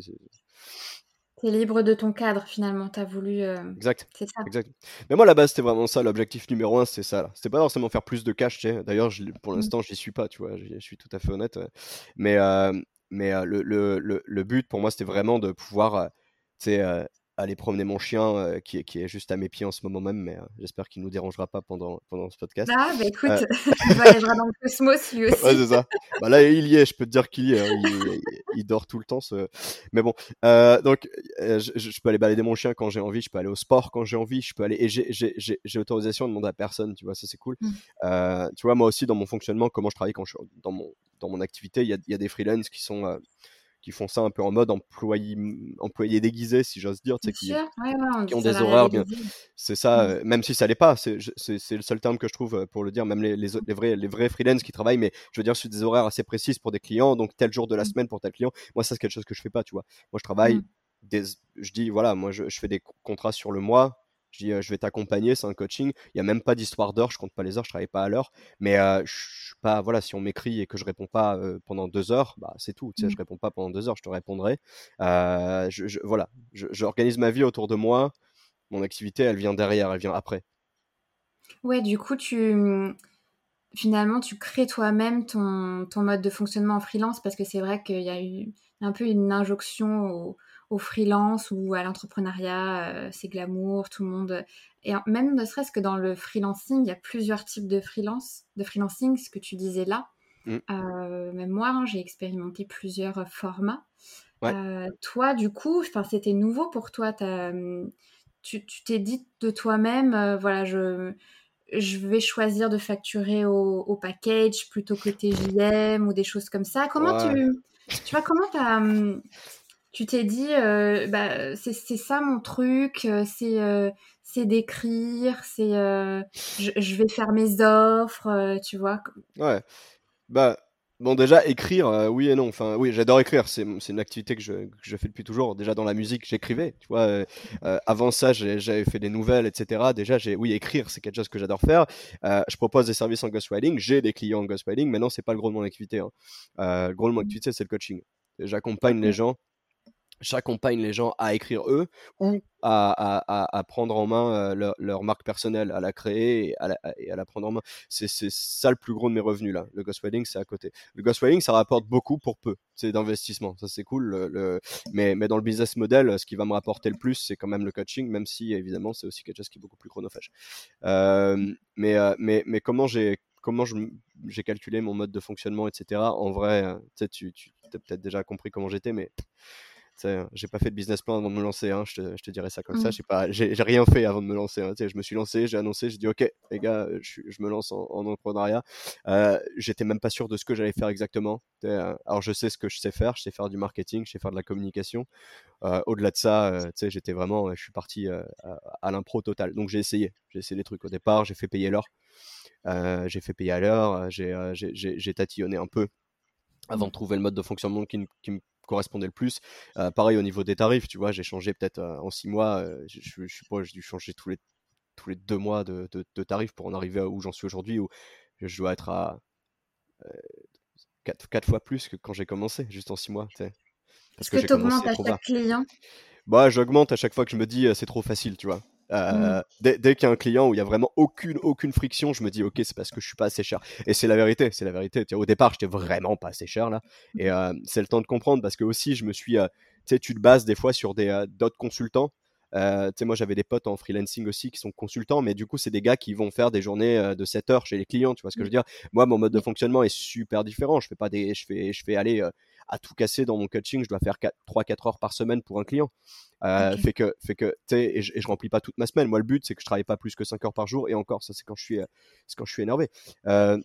T'es libre de ton cadre finalement, t'as voulu. Euh, exact. C'est ça. Exact. Mais moi, à la base, c'était vraiment ça. L'objectif numéro un, c'est ça. C'était pas forcément faire plus de cash, tu sais. D'ailleurs, pour mmh. l'instant, j'y suis pas, tu vois. Je suis tout à fait honnête. Mais, euh, mais euh, le, le, le, but pour moi, c'était vraiment de pouvoir, tu sais, aller promener mon chien euh, qui, est, qui est juste à mes pieds en ce moment même, mais euh, j'espère qu'il ne nous dérangera pas pendant, pendant ce podcast. Ah, bah écoute, euh... il voyagera dans le cosmos lui aussi. ouais, c'est ça. Bah, là, il y est, je peux te dire qu'il y est. Hein. Il, il, dort tout le temps. Ce... Mais bon, euh, donc, je, je, peux aller balader mon chien quand j'ai envie, je peux aller au sport quand j'ai envie, je peux aller. Et j'ai l'autorisation de demander à personne, tu vois, ça c'est cool. Mmh. tu vois, moi aussi, dans mon fonctionnement, comment je travaille quand je suis dans mon, dans mon activité, il y a, y a des freelances qui sont qui font ça un peu en mode employé, employé déguisé, si j'ose dire, qui, qui, ont des horaires C'est ça, mmh. même si ça l'est pas, c'est le seul terme que je trouve pour le dire, même les, les, les vrais, les vrais freelance qui travaillent, mais je veux dire, sur des horaires assez précises pour des clients, donc tel jour de la mmh. semaine pour tel client. Moi, ça, c'est quelque chose que je fais pas, tu vois. Moi, je travaille, des, je dis, voilà, moi, je, je fais des contrats sur le mois, je dis, je vais t'accompagner, c'est un coaching. Il n'y a même pas d'histoire d'heure, je compte pas les heures, je travaille pas à l'heure. Mais je suis pas, voilà, si on m'écrit et que je réponds pas pendant deux heures, bah, c'est tout. Tu sais, je mmh. réponds pas pendant deux heures, je te répondrai. Je, voilà, j'organise ma vie autour de moi. Mon activité, elle vient derrière, elle vient après. Ouais, du coup, tu mmh, finalement, tu crées toi-même ton, ton, mode de fonctionnement en freelance parce que c'est vrai qu'il y a eu un peu une injonction au, au freelance ou à l'entrepreneuriat, euh, c'est glamour, tout le monde. Et même ne serait-ce que dans le freelancing, il y a plusieurs types de freelance, de freelancing, ce que tu disais là. Mm. Euh, même moi, hein, j'ai expérimenté plusieurs formats. Euh, toi, du coup, c'était nouveau pour toi. tu t'es dit de toi-même, voilà, je, je vais choisir de facturer au, package plutôt que TJM ou des choses comme ça. Comment tu, tu vois, comment tu as, hum, tu t'es dit, euh, bah, c'est ça mon truc, euh, c'est euh, c'est d'écrire, c'est je, vais faire mes offres, tu vois. Ouais. Bah, bon, déjà, écrire, oui et non. Enfin, oui, j'adore écrire, c'est une activité que je, que je, fais depuis toujours. Déjà, dans la musique, j'écrivais, tu vois. avant ça, j'avais fait des nouvelles, etc. Déjà, j'ai, oui, écrire, c'est quelque chose que j'adore faire. je propose des services en ghostwriting, j'ai des clients en ghostwriting, mais non, c'est pas le gros de mon activité. Hein. le gros de mon mmh. activité, c'est le coaching. J'accompagne les gens j'accompagne les gens à écrire eux ou à, prendre en main leur, marque personnelle, à la créer et à la, prendre en main. C'est ça le plus gros de mes revenus là. Le ghostwriting, c'est à côté. Le ghostwriting, ça rapporte beaucoup pour peu. C'est d'investissement, ça c'est cool. Le, mais, mais dans le business model, ce qui va me rapporter le plus, c'est quand même le coaching, même si évidemment c'est aussi quelque chose qui est beaucoup plus chronophage. mais, mais, mais comment j'ai comment j'ai calculé mon mode de fonctionnement, etc. En vrai, tu as peut-être déjà compris comment j'étais, mais j'ai pas fait de business plan avant de me lancer, hein, je, te, je, te, dirais ça comme ça. Mmh. J'ai rien fait avant de me lancer. Hein, je me suis lancé, j'ai annoncé, j'ai dit OK, les gars, je, je me lance en, en entrepreneuriat. Euh, J'étais même pas sûr de ce que j'allais faire exactement. Euh, alors je sais ce que je sais faire, je sais faire du marketing, je sais faire de la communication. Euh, Au-delà de ça, euh, j'étais vraiment, je suis parti euh, à, à l'impro total. Donc j'ai essayé, j'ai essayé des trucs au départ, j'ai fait payer l'heure. j'ai fait payer à l'heure, j'ai tatillonné un peu avant de trouver le mode de fonctionnement qui, qui me correspondait le plus. Euh, pareil au niveau des tarifs, tu vois, j'ai changé peut-être euh, en six mois, euh, je, je, je, j'ai dû changer tous les, tous les deux mois de, de, tarifs pour en arriver à où j'en suis aujourd'hui, où je dois être à quatre, quatre, fois plus que quand j'ai commencé, juste en six mois. Parce que, que tu augmentes à chaque client? Bah, j'augmente à chaque fois que je me dis c'est trop facile, tu vois. Euh, dès, dès qu'il y a un client où il y a vraiment aucune aucune friction, je me dis ok c'est parce que je suis pas assez cher. Et c'est la vérité, c'est la vérité. Au départ j'étais vraiment pas assez cher là, et euh, c'est le temps de comprendre parce que aussi je me suis, euh, tu sais tu te bases des fois sur des d'autres consultants. Euh, tu sais, moi j'avais des potes en freelancing aussi qui sont consultants, mais du coup c'est des gars qui vont faire des journées de 7 heures chez les clients, tu vois ce que je veux dire? Moi mon mode de fonctionnement est super différent. Je fais pas des, je fais, je fais aller à tout casser dans mon coaching, je dois faire 3-4 heures par semaine pour un client. Euh, Fait que, fait que, et je, et je remplis pas toute ma semaine. Moi, le but, c'est que je travaille pas plus que 5 heures par jour. Et encore, ça, c'est quand je suis, euh, quand je suis énervé. Euh,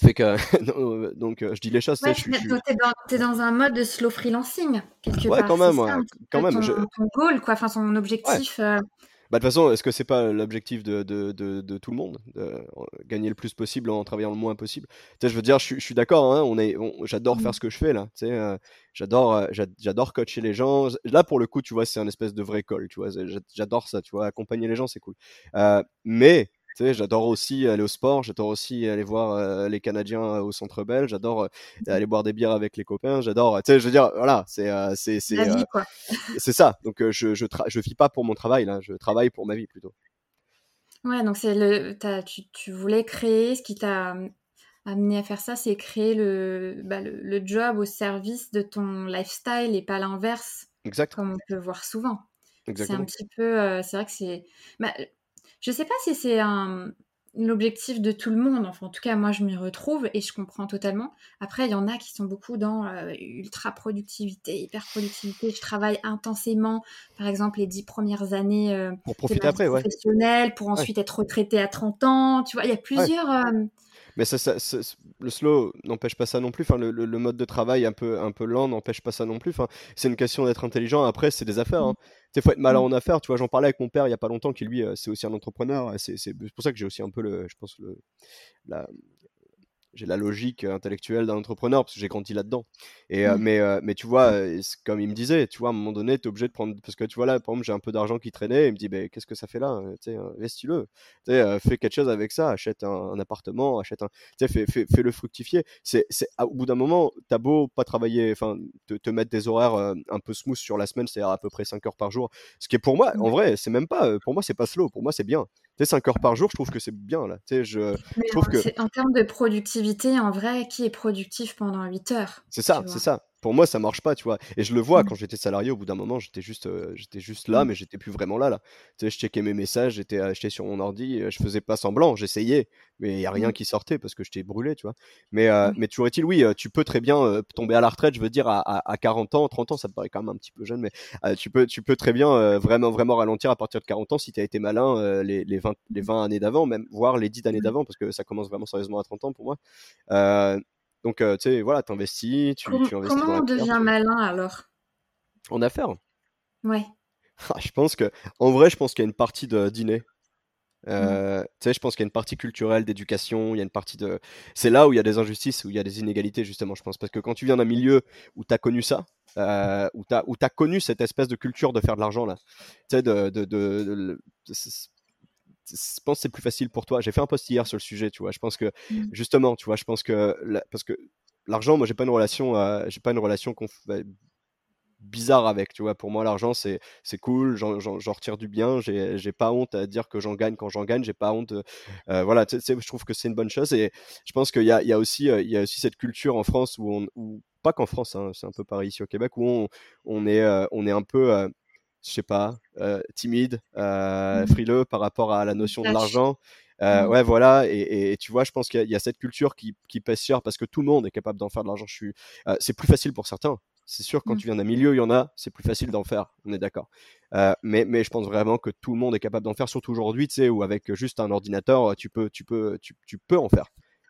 fait que, donc, euh, je dis les choses. Ouais, tu es, dans un mode de slow freelancing, quelque ouais, quand même, ouais, quand même. Ton, ton, goal, quoi, enfin, son objectif. Euh, bah, de toute façon, est-ce que c'est pas l'objectif de, de, de, tout le monde de Gagner le plus possible en travaillant le moins possible? Tu sais, je veux dire, je, suis d'accord, hein, on est, j'adore faire mmh. ce que je fais là. Tu sais, euh, j'adore, euh, j'adore coacher les gens. Là, pour le coup, tu vois, c'est un espèce de vrai call, tu vois. J'adore ça, tu vois. Accompagner les gens, c'est cool. Euh, mais tu sais, j'adore aussi aller au sport, j'adore aussi aller voir euh, les Canadiens au Centre Bell, j'adore euh, mmh aller boire des bières avec les copains, j'adore, tu sais, je veux dire, voilà, c'est c'est c'est ça. Donc je je je vis pas pour mon travail là, je travaille pour ma vie plutôt. Ouais, donc c'est le tu, tu voulais créer ce qui t'a amené à faire ça, c'est créer le, bah, le, job au service de ton lifestyle et pas l'inverse. Comme on peut voir souvent. C'est un petit peu, c'est vrai que c'est, bah, je sais pas si c'est un l'objectif de tout le monde. Enfin, en tout cas, moi, je m'y retrouve et je comprends totalement. Après, il y en a qui sont beaucoup dans euh, ultra productivité, hyper productivité. Je travaille intensément, par exemple, les dix premières années euh, pour profiter après, professionnelle, pour ensuite être retraité à 30 ans. Tu vois, il y a plusieurs. Euh, Mais ça, ça, le slow n'empêche pas ça non plus. Enfin, le, le, mode de travail un peu, un peu lent n'empêche pas ça non plus. Enfin, c'est une question d'être intelligent. Après, c'est des affaires. Hein. Il faut être malin en affaires. Tu vois, j'en parlais avec mon père il y a pas longtemps, qui lui, euh, c'est aussi un entrepreneur. C'est pour ça que j'ai aussi un peu le, je pense le, la, j'ai la logique intellectuelle d'un entrepreneur parce que j'ai grandi là-dedans. Et mmh. mais mais tu vois, comme il me disait, tu vois, à un moment donné, tu es obligé de prendre parce que tu vois là, par exemple, j'ai un peu d'argent qui traînait, il me dit, ben qu'est-ce que ça fait là Tu sais, investis-le. Tu sais, fais quelque chose avec ça, achète un, appartement, achète un, tu sais, fais, fais, fais, le fructifier. C'est, c'est au bout d'un moment, t'as beau pas travailler, enfin, te, te, mettre des horaires un peu smooth sur la semaine, c'est-à-dire à peu près 5 heures par jour. Ce qui est pour moi, en vrai, c'est même pas, pour moi, c'est pas slow. Pour moi, c'est bien. Sais, 5 heures par jour, je trouve que c'est bien là. Tu sais, je, je trouve que en termes de productivité, en vrai, qui est productif pendant 8 heures C'est ça, c'est ça pour moi ça marche pas tu vois. Et je le vois mmh. quand j'étais salarié au bout d'un moment j'étais juste euh, j'étais juste là mmh. mais j'étais plus vraiment là là. Tu sais je checkais mes messages j'étais euh, j'étais sur mon ordi euh, je faisais pas semblant j'essayais mais il y a rien mmh. qui sortait parce que j'étais brûlé tu vois. Mais mais toujours est-il oui tu peux très bien tomber à la retraite je veux dire à, à, 40 ans 30 ans ça me paraît quand même un petit peu jeune mais tu peux tu peux très bien vraiment vraiment ralentir à partir de 40 ans si tu as été malin les, les 20 les 20 années d'avant même voire les 10 années d'avant parce que ça commence vraiment sérieusement à 30 ans pour moi donc, tu sais, voilà, t'investis, tu, tu investis Comment on devient malin alors? En affaires Ouais. Ah, je pense que, en vrai, je pense qu'il y a une partie de dîner. Euh, Tu sais, je pense qu'il y a une partie culturelle, d'éducation, il y a une partie de. C'est là où il y a des injustices, où il y a des inégalités, justement, je pense. Parce que quand tu viens d'un milieu où tu as connu ça, euh, où tu as, as, connu cette espèce de culture de faire de l'argent, là, tu sais, de, de, de, je pense que c'est plus facile pour toi. J'ai fait un post hier sur le sujet, tu vois. Je pense que mmh. justement, tu vois, je pense que parce que l'argent, moi, j'ai pas une relation, euh, j'ai pas une relation bah, bizarre avec, tu vois. Pour moi, l'argent, c'est c'est cool, j'en retire du bien. J'ai pas honte à dire que j'en gagne quand j'en gagne. J'ai pas honte. Euh, voilà, tu sais, je trouve que c'est une bonne chose et je pense qu'il y a, y a aussi il y a aussi cette culture en France où on où, pas qu'en France, hein, c'est un peu pareil ici au Québec où on, on est on est un peu je sais pas, euh, timide, euh, mmh. frileux par rapport à la notion de l'argent. Euh, mmh. Ouais, voilà. Et, tu vois, je pense qu'il y, a cette culture qui, qui pèse cher parce que tout le monde est capable d'en faire de l'argent. Suis, c'est plus facile pour certains. C'est sûr, quand mmh. tu viens d'un milieu, il y en a, c'est plus facile d'en faire. On est d'accord. mais, mais je pense vraiment que tout le monde est capable d'en faire, surtout aujourd'hui, tu sais, où avec juste un ordinateur, tu peux, tu peux, tu, tu peux en faire.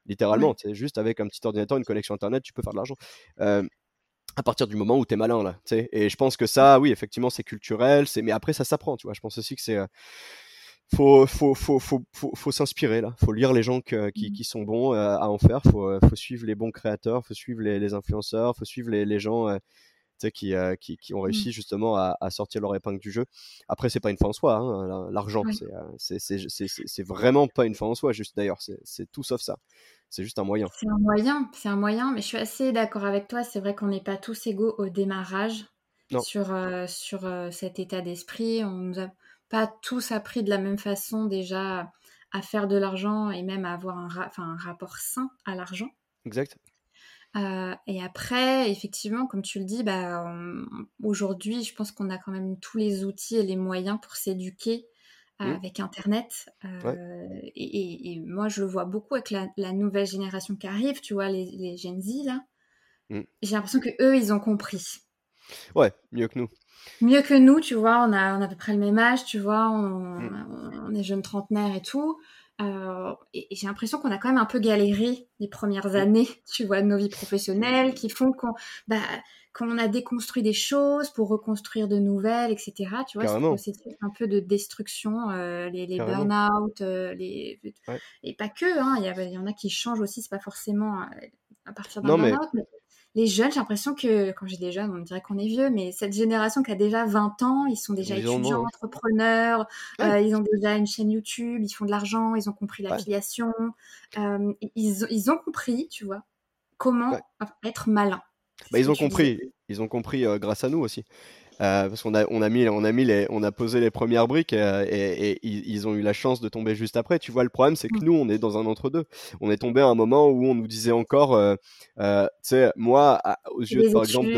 Littéralement, sais, juste avec un petit ordinateur, une connexion internet, tu peux faire de l'argent à partir du moment où tu es malin là, tu sais. Et je pense que ça, oui, effectivement, c'est culturel, c'est mais après ça s'apprend, tu vois. Je pense aussi que c'est euh, faut faut faut faut faut, faut s'inspirer là, faut lire les gens qui, mmh qui, sont bons euh, à en faire, faut euh, faut suivre les bons créateurs, faut suivre les, les influenceurs, faut suivre les, les gens qui, qui, qui, ont mmh. réussi justement à, à, sortir leur épingle du jeu. Après, c'est pas une fin en soi, hein, l'argent, c'est c'est vraiment pas une fin en soi, juste d'ailleurs, c'est tout sauf ça. C'est juste un moyen. C'est un moyen, c'est un moyen, mais je suis assez d'accord avec toi. C'est vrai qu'on n'est pas tous égaux au démarrage sur, euh, sur euh, cet état d'esprit. On nous a pas tous appris de la même façon déjà à faire de l'argent et même à avoir un, un rapport sain à l'argent. Exact. Euh, et après, effectivement, comme tu le dis, bah, aujourd'hui, je pense qu'on a quand même tous les outils et les moyens pour s'éduquer Mmh. avec Internet. Euh, et, moi, je le vois beaucoup avec la, nouvelle génération qui arrive, tu vois, les, les Gen Z, là. Mmh. J'ai l'impression que eux, ils ont compris. Ouais, mieux que nous. Mieux que nous, tu vois, on a, on a à peu près le même âge, tu vois, on, mmh. on est jeunes trentenaires et tout. Euh, et, j'ai l'impression qu'on a quand même un peu galéré les premières années, tu vois, de nos vies professionnelles, qui font qu'on bah, qu'on a déconstruit des choses pour reconstruire de nouvelles, etc. Tu vois, c'est un peu de destruction, euh, les, les burn-out, euh, les... et pas que, hein, il y, y, en a qui changent aussi, c'est pas forcément à partir d'un burn-out, mais les jeunes, j'ai l'impression que, quand j'ai des jeunes, on dirait qu'on est vieux, mais cette génération qui a déjà 20 ans, ils sont déjà étudiants, entrepreneurs, euh, ils ont déjà une chaîne YouTube, ils font de l'argent, ils ont compris l'affiliation, euh, ils, ils, ont compris, tu vois, comment être malin. Bah, ils, ont compris, ils ont compris grâce à nous aussi. Euh, parce qu'on a, on a mis, on a mis les, on a posé les premières briques euh, et, ils, ont eu la chance de tomber juste après. Tu vois, le problème, c'est que mmh. nous, on est dans un entre-deux. On est tombé à un moment où on nous disait encore, euh, tu sais, moi, aux yeux, par exemple,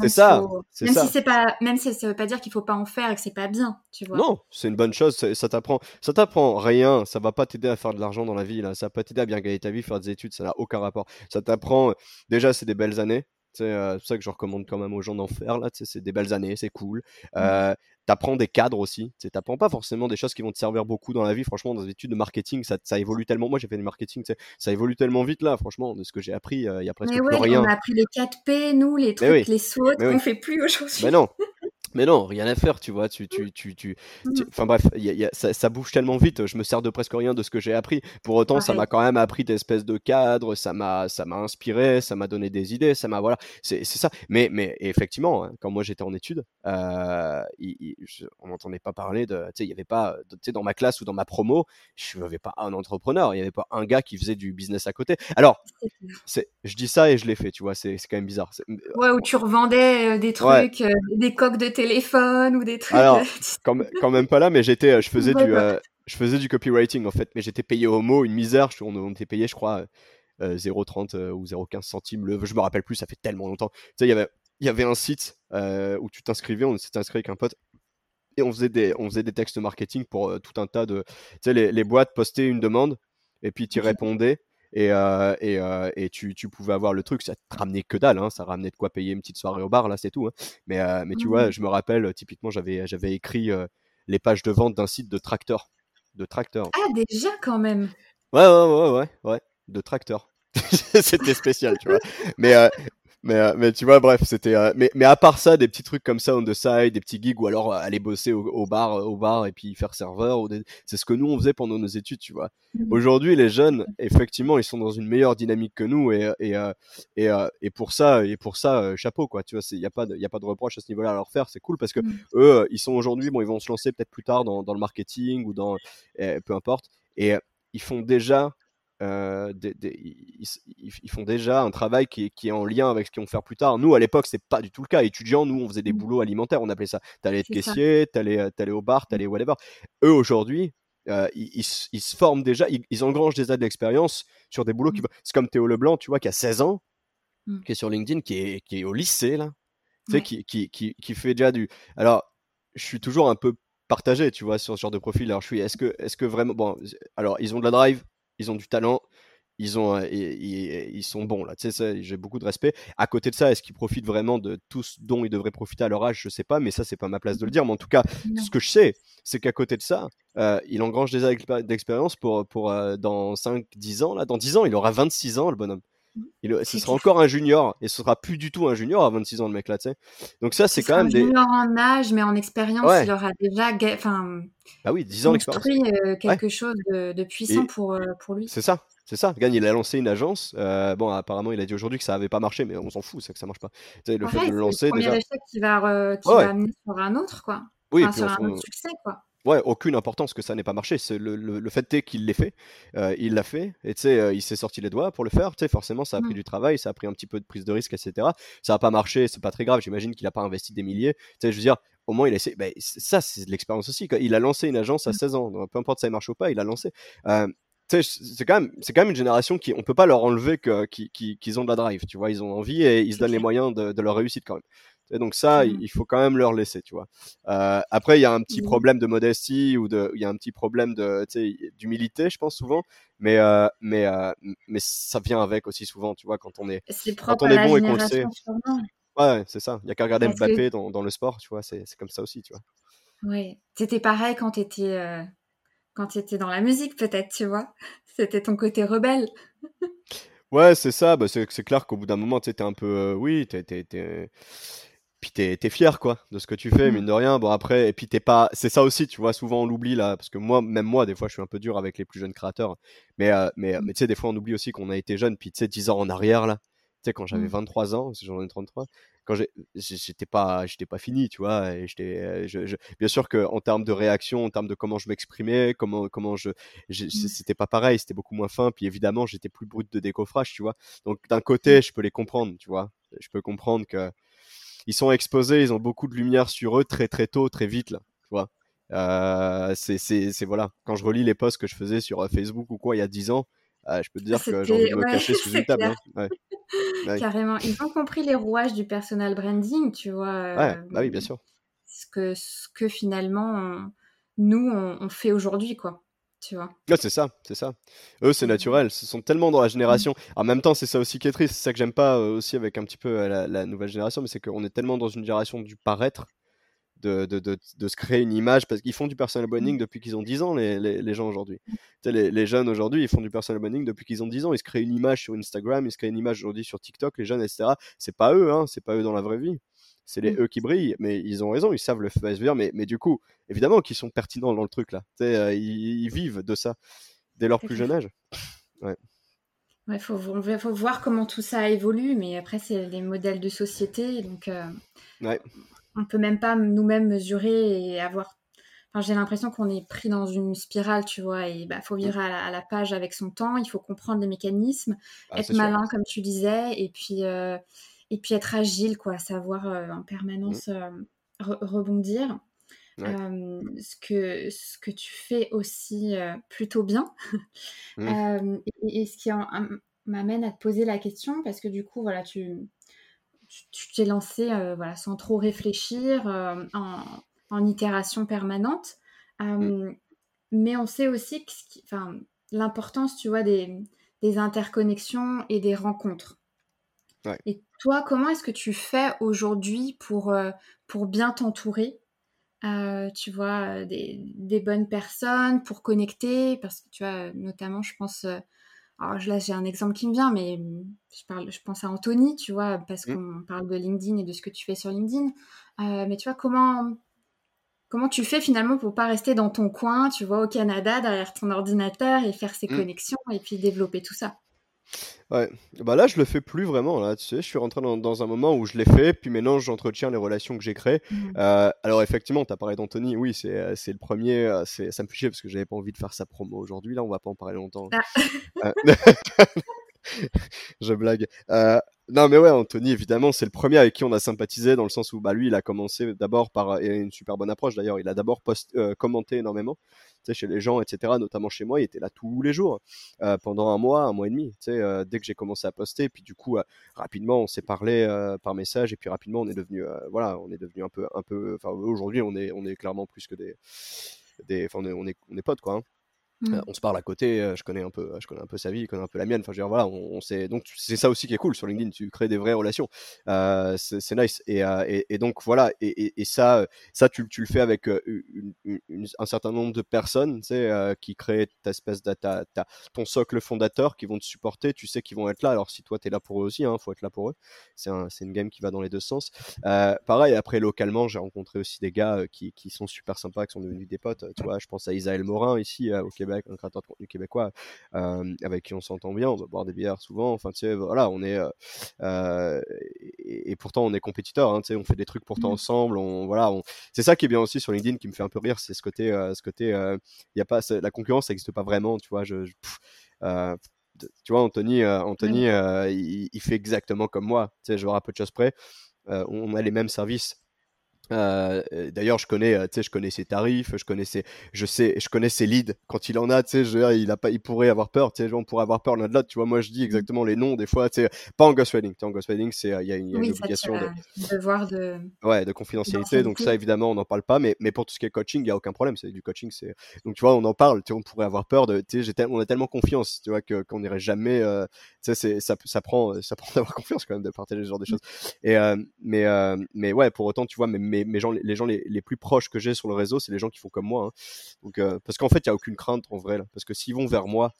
c'est ça, c'est même Si c'est pas, même si ça veut pas dire qu'il faut pas en faire et que c'est pas bien, tu vois. Non, c'est une bonne chose. Ça t'apprend, ça t'apprend rien. Ça va pas t'aider à faire de l'argent dans la vie. Là. Ça va pas t'aider à bien gagner ta vie, faire des études. Ça n'a aucun rapport. Ça t'apprend. Déjà, c'est des belles années c'est pour ça que je recommande quand même aux gens d'en faire. Là, c'est des belles années, c'est cool. Mmh. Euh, t'apprends des cadres aussi. Tu t'apprends pas forcément des choses qui vont te servir beaucoup dans la vie. Franchement, dans les études de marketing, ça, ça évolue tellement. Moi, j'ai fait du marketing, ça évolue tellement vite là. Franchement, de ce que j'ai appris, il y a presque mais plus rien. On a appris les 4 P, nous, les trucs, les SWOT, qu'on ne fait plus aujourd'hui. Mais non, mais non, rien à faire, tu vois. Tu, tu, tu, tu, Mmh. Enfin bref, y a, y a, ça, ça, bouge tellement vite. Je me sers de presque rien de ce que j'ai appris. Pour autant, Pareil. ça m'a quand même appris des espèces de cadres. Ça m'a, ça m'a inspiré. Ça m'a donné des idées. Ça m'a, voilà. C'est, c'est ça. Mais, mais effectivement, hein, quand moi j'étais en études, euh, je, on n'entendait pas parler de. Tu sais, il y avait pas. Tu sais, dans ma classe ou dans ma promo, je n'avais pas un entrepreneur. Il y avait pas un gars qui faisait du business à côté. Alors, c'est, je dis ça et je l'ai fait. Tu vois, c'est, c'est quand même bizarre. Ouais, où tu revendais euh, des trucs, ouais. euh, des coques de téléphone ou des trucs. Alors, quand, quand même pas là, mais j'étais, je faisais du, euh, je faisais du copywriting en fait, mais j'étais payé au mot, une misère. On, on était payé, je crois, euh, 0,30 euh, ou 0,15 centimes. Le, je me rappelle plus, ça fait tellement longtemps. Tu sais, il y avait, il y avait un site euh, où tu t'inscrivais, on s'était inscrit avec un pote. Et on faisait des, on faisait des textes marketing pour euh, tout un tas de. Tu sais, les, les boîtes postaient une demande et puis tu répondais et, euh, et, euh, et tu, tu, pouvais avoir le truc, ça te ramenait que dalle, hein, ça ramenait de quoi payer une petite soirée au bar, là c'est tout. Hein. Mais, euh, mais tu mmh. vois, je me rappelle, typiquement, j'avais, j'avais écrit les pages de vente d'un site de tracteur. De tracteur. Ah, déjà quand même Ouais, ouais, ouais, ouais, ouais, de tracteur. C'était spécial, tu vois. Mais, mais, euh, mais tu vois, bref, c'était. Euh, mais, mais à part ça, des petits trucs comme ça on the side, des petits gigs, ou alors euh, aller bosser au, au, bar, au bar et puis faire serveur. Des... C'est ce que nous on faisait pendant nos études, tu vois. Mmh. Aujourd'hui, les jeunes, effectivement, ils sont dans une meilleure dynamique que nous et et et, et pour ça et pour ça, chapeau quoi. Tu vois, il y a pas de y a pas de reproche à ce niveau-là à leur faire. C'est cool parce que mmh. eux, ils sont aujourd'hui, bon, ils vont se lancer peut-être plus tard dans, dans le marketing ou dans eh, peu importe. Et ils font déjà euh, des, des, ils, ils, font déjà un travail qui est, qui est, en lien avec ce qu'ils vont faire plus tard. Nous, à l'époque, c'est pas du tout le cas. Étudiants, nous, on faisait des boulots alimentaires, on appelait ça. T'allais être caissier, t'allais, t'allais au bar, t'allais whatever. Eux, aujourd'hui, euh, ils, ils, ils, se forment déjà, ils, engrangent déjà de l'expérience sur des boulots qui C'est comme Théo Leblanc, tu vois, qui a 16 ans, mmh. qui est sur LinkedIn, qui est, qui est au lycée, là. Tu sais, qui, qui, qui, qui fait déjà du. Alors, je suis toujours un peu partagé, tu vois, sur ce genre de profil. Alors, je suis, est-ce que, est-ce que vraiment, bon, alors, ils ont de la drive, ils ont du talent, ils, ont, ils, sont bons là. Tu sais, j'ai beaucoup de respect. À côté de ça, est-ce qu'ils profitent vraiment de tout ce dont ils devraient profiter à leur âge? Je sais pas, mais ça, c'est pas ma place de le dire. Mais en tout cas, non. ce que je sais, c'est qu'à côté de ça, euh, il engrange des années d'expérience pour, pour euh, dans 5-10 ans. Là, dans 10 ans, il aura 26 ans, le bonhomme. Il, ce sera encore un junior et ce sera plus du tout un junior à 26 ans le mec là, tu sais. Donc ça c'est quand même un des junior en âge mais en expérience, ouais. il aura déjà enfin bah oui, 10 ans d'expérience. Euh, quelque ouais. chose de, de puissant et pour euh, pour lui. C'est ça. C'est ça, Gagne, il a lancé une agence. Euh, bon, apparemment, il a dit aujourd'hui que ça n'avait pas marché, mais on s'en fout, c'est que ça marche pas. Tu sais, le Pareil, fait de le lancer, le déjà. échec qui va, qui ouais. va amener sur un autre, quoi. Oui, enfin, sur un autre succès, quoi ouais, aucune importance que ça n'ait pas marché. C'est le, le, le, fait est qu'il l'ait fait, euh, il l'a fait, et tu sais, euh, il s'est sorti les doigts pour le faire. Tu sais, forcément, ça a pris Mmh. du travail, ça a pris un petit peu de prise de risque, etc. Ça n'a pas marché, c'est pas très grave. J'imagine qu'il a pas investi des milliers. Tu sais, je veux dire, au moins, il a essayé. Ben, ça, c'est de l'expérience aussi. Quoi. Il a lancé une agence à Mmh. 16 ans. Donc, peu importe si ça marche ou pas, il a lancé. Euh, tu sais, c'est quand même, c'est quand même une génération qui, on peut pas leur enlever que, qu'ils, qu'ils ont de la drive. Tu vois, ils ont envie et ils se donnent les moyens de, de leur réussite quand même. Et donc ça, Mmh. il faut quand même leur laisser, tu vois. Euh, après, il y a un petit Mmh. problème de modestie ou de, il y a un petit problème de, d'humilité, je pense souvent. Mais, euh, mais, euh, mais ça vient avec aussi souvent, tu vois, quand on est, C'est quand on est bon et qu'on le sait. Ouais, c'est ça. Il y a qu'à regarder Mbappé que dans, dans le sport, tu vois. C'est, c'est comme ça aussi, tu vois. ouais, c'était pareil quand tu étais, euh, quand tu étais dans la musique peut-être, tu vois. C'était ton côté rebelle. Ouais, c'est ça. Bah, c'est, c'est clair qu'au bout d'un moment, tu t'es un peu, oui, t'es- puis t'es, fier, quoi, de ce que tu fais, Mmh. mine de rien. Bon, après, et puis t'es pas, c'est ça aussi, tu vois, souvent on l'oublie, là, parce que moi, même moi, des fois, je suis un peu dur avec les plus jeunes créateurs. Mais, euh, mais, Mmh. mais tu sais, des fois, on oublie aussi qu'on a été jeune, puis tu sais, 10 ans en arrière, là. Tu sais, quand j'avais Mmh. 23 ans, parce que j'en ai 33, quand j'étais pas, j'étais pas fini, tu vois, et j'étais, euh, je, je- bien sûr que en termes de réaction, en termes de comment je m'exprimais, comment, comment je, c'était pas pareil, c'était beaucoup moins fin, puis évidemment, j'étais plus brut de décoffrage, tu vois. Donc, d'un côté, je peux les comprendre, tu vois. Je peux comprendre que ils sont exposés, ils ont beaucoup de lumière sur eux très très tôt, très vite là, tu vois. Euh, c'est voilà. Quand je relis les posts que je faisais sur euh, Facebook ou quoi il y a 10 ans, euh, je peux te dire que j'ai envie de me ouais, cacher sous une table. hein. Ouais. Ouais. Carrément. Ils ont compris les rouages du personal branding, tu vois. Euh, bah oui, bien sûr. ce que, ce que finalement on- nous on, on fait aujourd'hui, quoi. Tu vois. c'est ça, c'est ça. Eux, c'est naturel. Ce sont tellement dans la génération. En même temps, c'est ça aussi qui est triste. C'est ça que j'aime pas aussi avec un petit peu la, la nouvelle génération, mais c'est qu'on est tellement dans une génération du paraître de, de, de, de, se créer une image parce qu'ils font du personal branding mmh. depuis qu'ils ont 10 ans, les, les, les gens aujourd'hui. Les, les, jeunes aujourd'hui, ils font du personal branding depuis qu'ils ont 10 ans. Ils se créent une image sur Instagram, ils se créent une image aujourd'hui sur TikTok, les jeunes, etc. C'est pas eux, hein, c'est pas eux dans la vraie vie. C'est les mmh. eux qui brillent, mais ils ont raison, ils savent le faire, mais, mais du coup, évidemment qu'ils sont pertinents dans le truc là. Euh, ils, ils, vivent de ça dès leur plus jeune âge. Ouais. Il faut, faut, voir comment tout ça évolue, mais après, c'est des modèles de société. Donc, euh, ouais on peut même pas nous-mêmes mesurer et avoir. Enfin, j'ai l'impression qu'on est pris dans une spirale, tu vois, et bah faut mm. vivre à la, page avec son temps. Il faut comprendre les mécanismes, ah, être malin comme tu disais, et puis euh, et puis être agile, quoi, savoir euh, en permanence mm. euh, rebondir. ce, que, ce que tu fais aussi plutôt bien. Mm. et, et, ce qui m'amène à te poser la question, parce que du coup, voilà, tu, tu t'es lancé euh, voilà, sans trop réfléchir, euh, en, itération permanente. Euh, mm. Mais on sait aussi l'importance, tu vois, des, interconnexions et des rencontres. Et toi, comment est-ce que tu fais aujourd'hui pour, pour bien t'entourer tu vois, des, des, bonnes personnes pour connecter, parce que tu vois, notamment, je pense alors là, j'ai un exemple qui me vient, mais je, parle, je pense à Anthony, tu vois, parce mmh. qu'on parle de LinkedIn et de ce que tu fais sur LinkedIn. Euh, mais tu vois, comment, comment tu fais finalement pour pas rester dans ton coin, tu vois, au Canada, derrière ton ordinateur et faire ces mmh. connexions et puis développer tout ça? Ouais, bah là je le fais plus vraiment là, tu sais, je suis rentré dans, un moment où je l'ai fait, puis maintenant j'entretiens les relations que j'ai créées. Mmh. Euh, alors effectivement, tu as parlé d'Anthony, oui, c'est, euh, c'est le premier, euh, c'est, ça me fait chier parce que j'avais pas envie de faire sa promo aujourd'hui, là on va pas en parler longtemps. Ah. je blague. Non, mais ouais, Anthony, évidemment, c'est le premier avec qui on a sympathisé dans le sens où bah, lui, il a commencé d'abord par et une super bonne approche d'ailleurs. Il a d'abord euh, commenté énormément, chez les gens, etc. Notamment chez moi, il était là tous les jours euh, pendant un mois, un mois et demi. Tu euh, dès que j'ai commencé à poster, puis du coup, rapidement, on s'est parlé par message et puis rapidement, on est devenu, voilà, on est devenu un peu, un peu. Enfin, aujourd'hui, on est, on est clairement plus que des, des, on est, on est, on est potes, quoi. Hein. Mmh. On se parle à côté, je connais un peu, je connais un peu sa vie, il connaît un peu la mienne. Enfin, je veux dire, voilà, on, sait. Donc, c'est ça aussi qui est cool sur LinkedIn. Tu crées des vraies relations. Euh, c'est nice. Et, et, donc voilà. Et, ça, ça, tu, tu, le fais avec un certain nombre de personnes, tu sais, qui créent ta espèce de ta, ton socle fondateur, qui vont te supporter. Tu sais qu'ils vont être là. Alors, si toi t'es là pour eux aussi, hein, faut être là pour eux. C'est un, une game qui va dans les deux sens. pareil. Après, localement, j'ai rencontré aussi des gars qui, qui, sont super sympas, qui sont devenus des potes. Tu vois, je pense à Isaël Morin ici, au Québec un créateur de contenu québécois euh, avec qui on s'entend bien, on va boire des bières souvent, enfin tu sais, voilà, on est euh, euh, et, pourtant on est compétiteurs, hein, tu sais, on fait des trucs pourtant mmh. ensemble, on voilà, on... c'est ça qui est bien aussi sur LinkedIn qui me fait un peu rire, c'est ce côté, ce côté, il y a pas la concurrence, n'existe pas vraiment, tu vois, je, tu vois, Anthony, Anthony il, il, fait exactement comme moi. Tu sais, genre à peu de choses près, on a les mêmes services. Euh, D'ailleurs, je connais, euh, tu sais, je connais ses tarifs, je connais ses, je sais, je connais ses leads quand il en a, tu sais, il a pas, il pourrait avoir peur, tu sais, on pourrait avoir peur l'un de l'autre, tu vois. Moi, je dis mmh. exactement les noms des fois, tu sais, pas en ghostwriting, en ghostwriting, c'est, il y a une, obligation de, devoir de, ouais, de confidentialité, donc ça, évidemment, on n'en parle pas, mais, mais pour tout ce qui est coaching, il y a aucun problème, c'est du coaching, c'est, donc tu vois, on en parle, tu sais, on pourrait avoir peur de, tu sais, on a tellement confiance, tu vois, que qu'on n'irait jamais, euh, tu sais, ça, ça prend, ça prend d'avoir confiance quand même de partager ce genre de mmh. choses. Et euh, mais, euh, mais ouais, pour autant, tu vois, mais, mais, gens, les gens les les, plus proches que j'ai sur le réseau, c'est les gens qui font comme moi. Hein. Donc, euh, parce qu'en fait, il n'y a aucune crainte en vrai. parce que s'ils vont vers moi,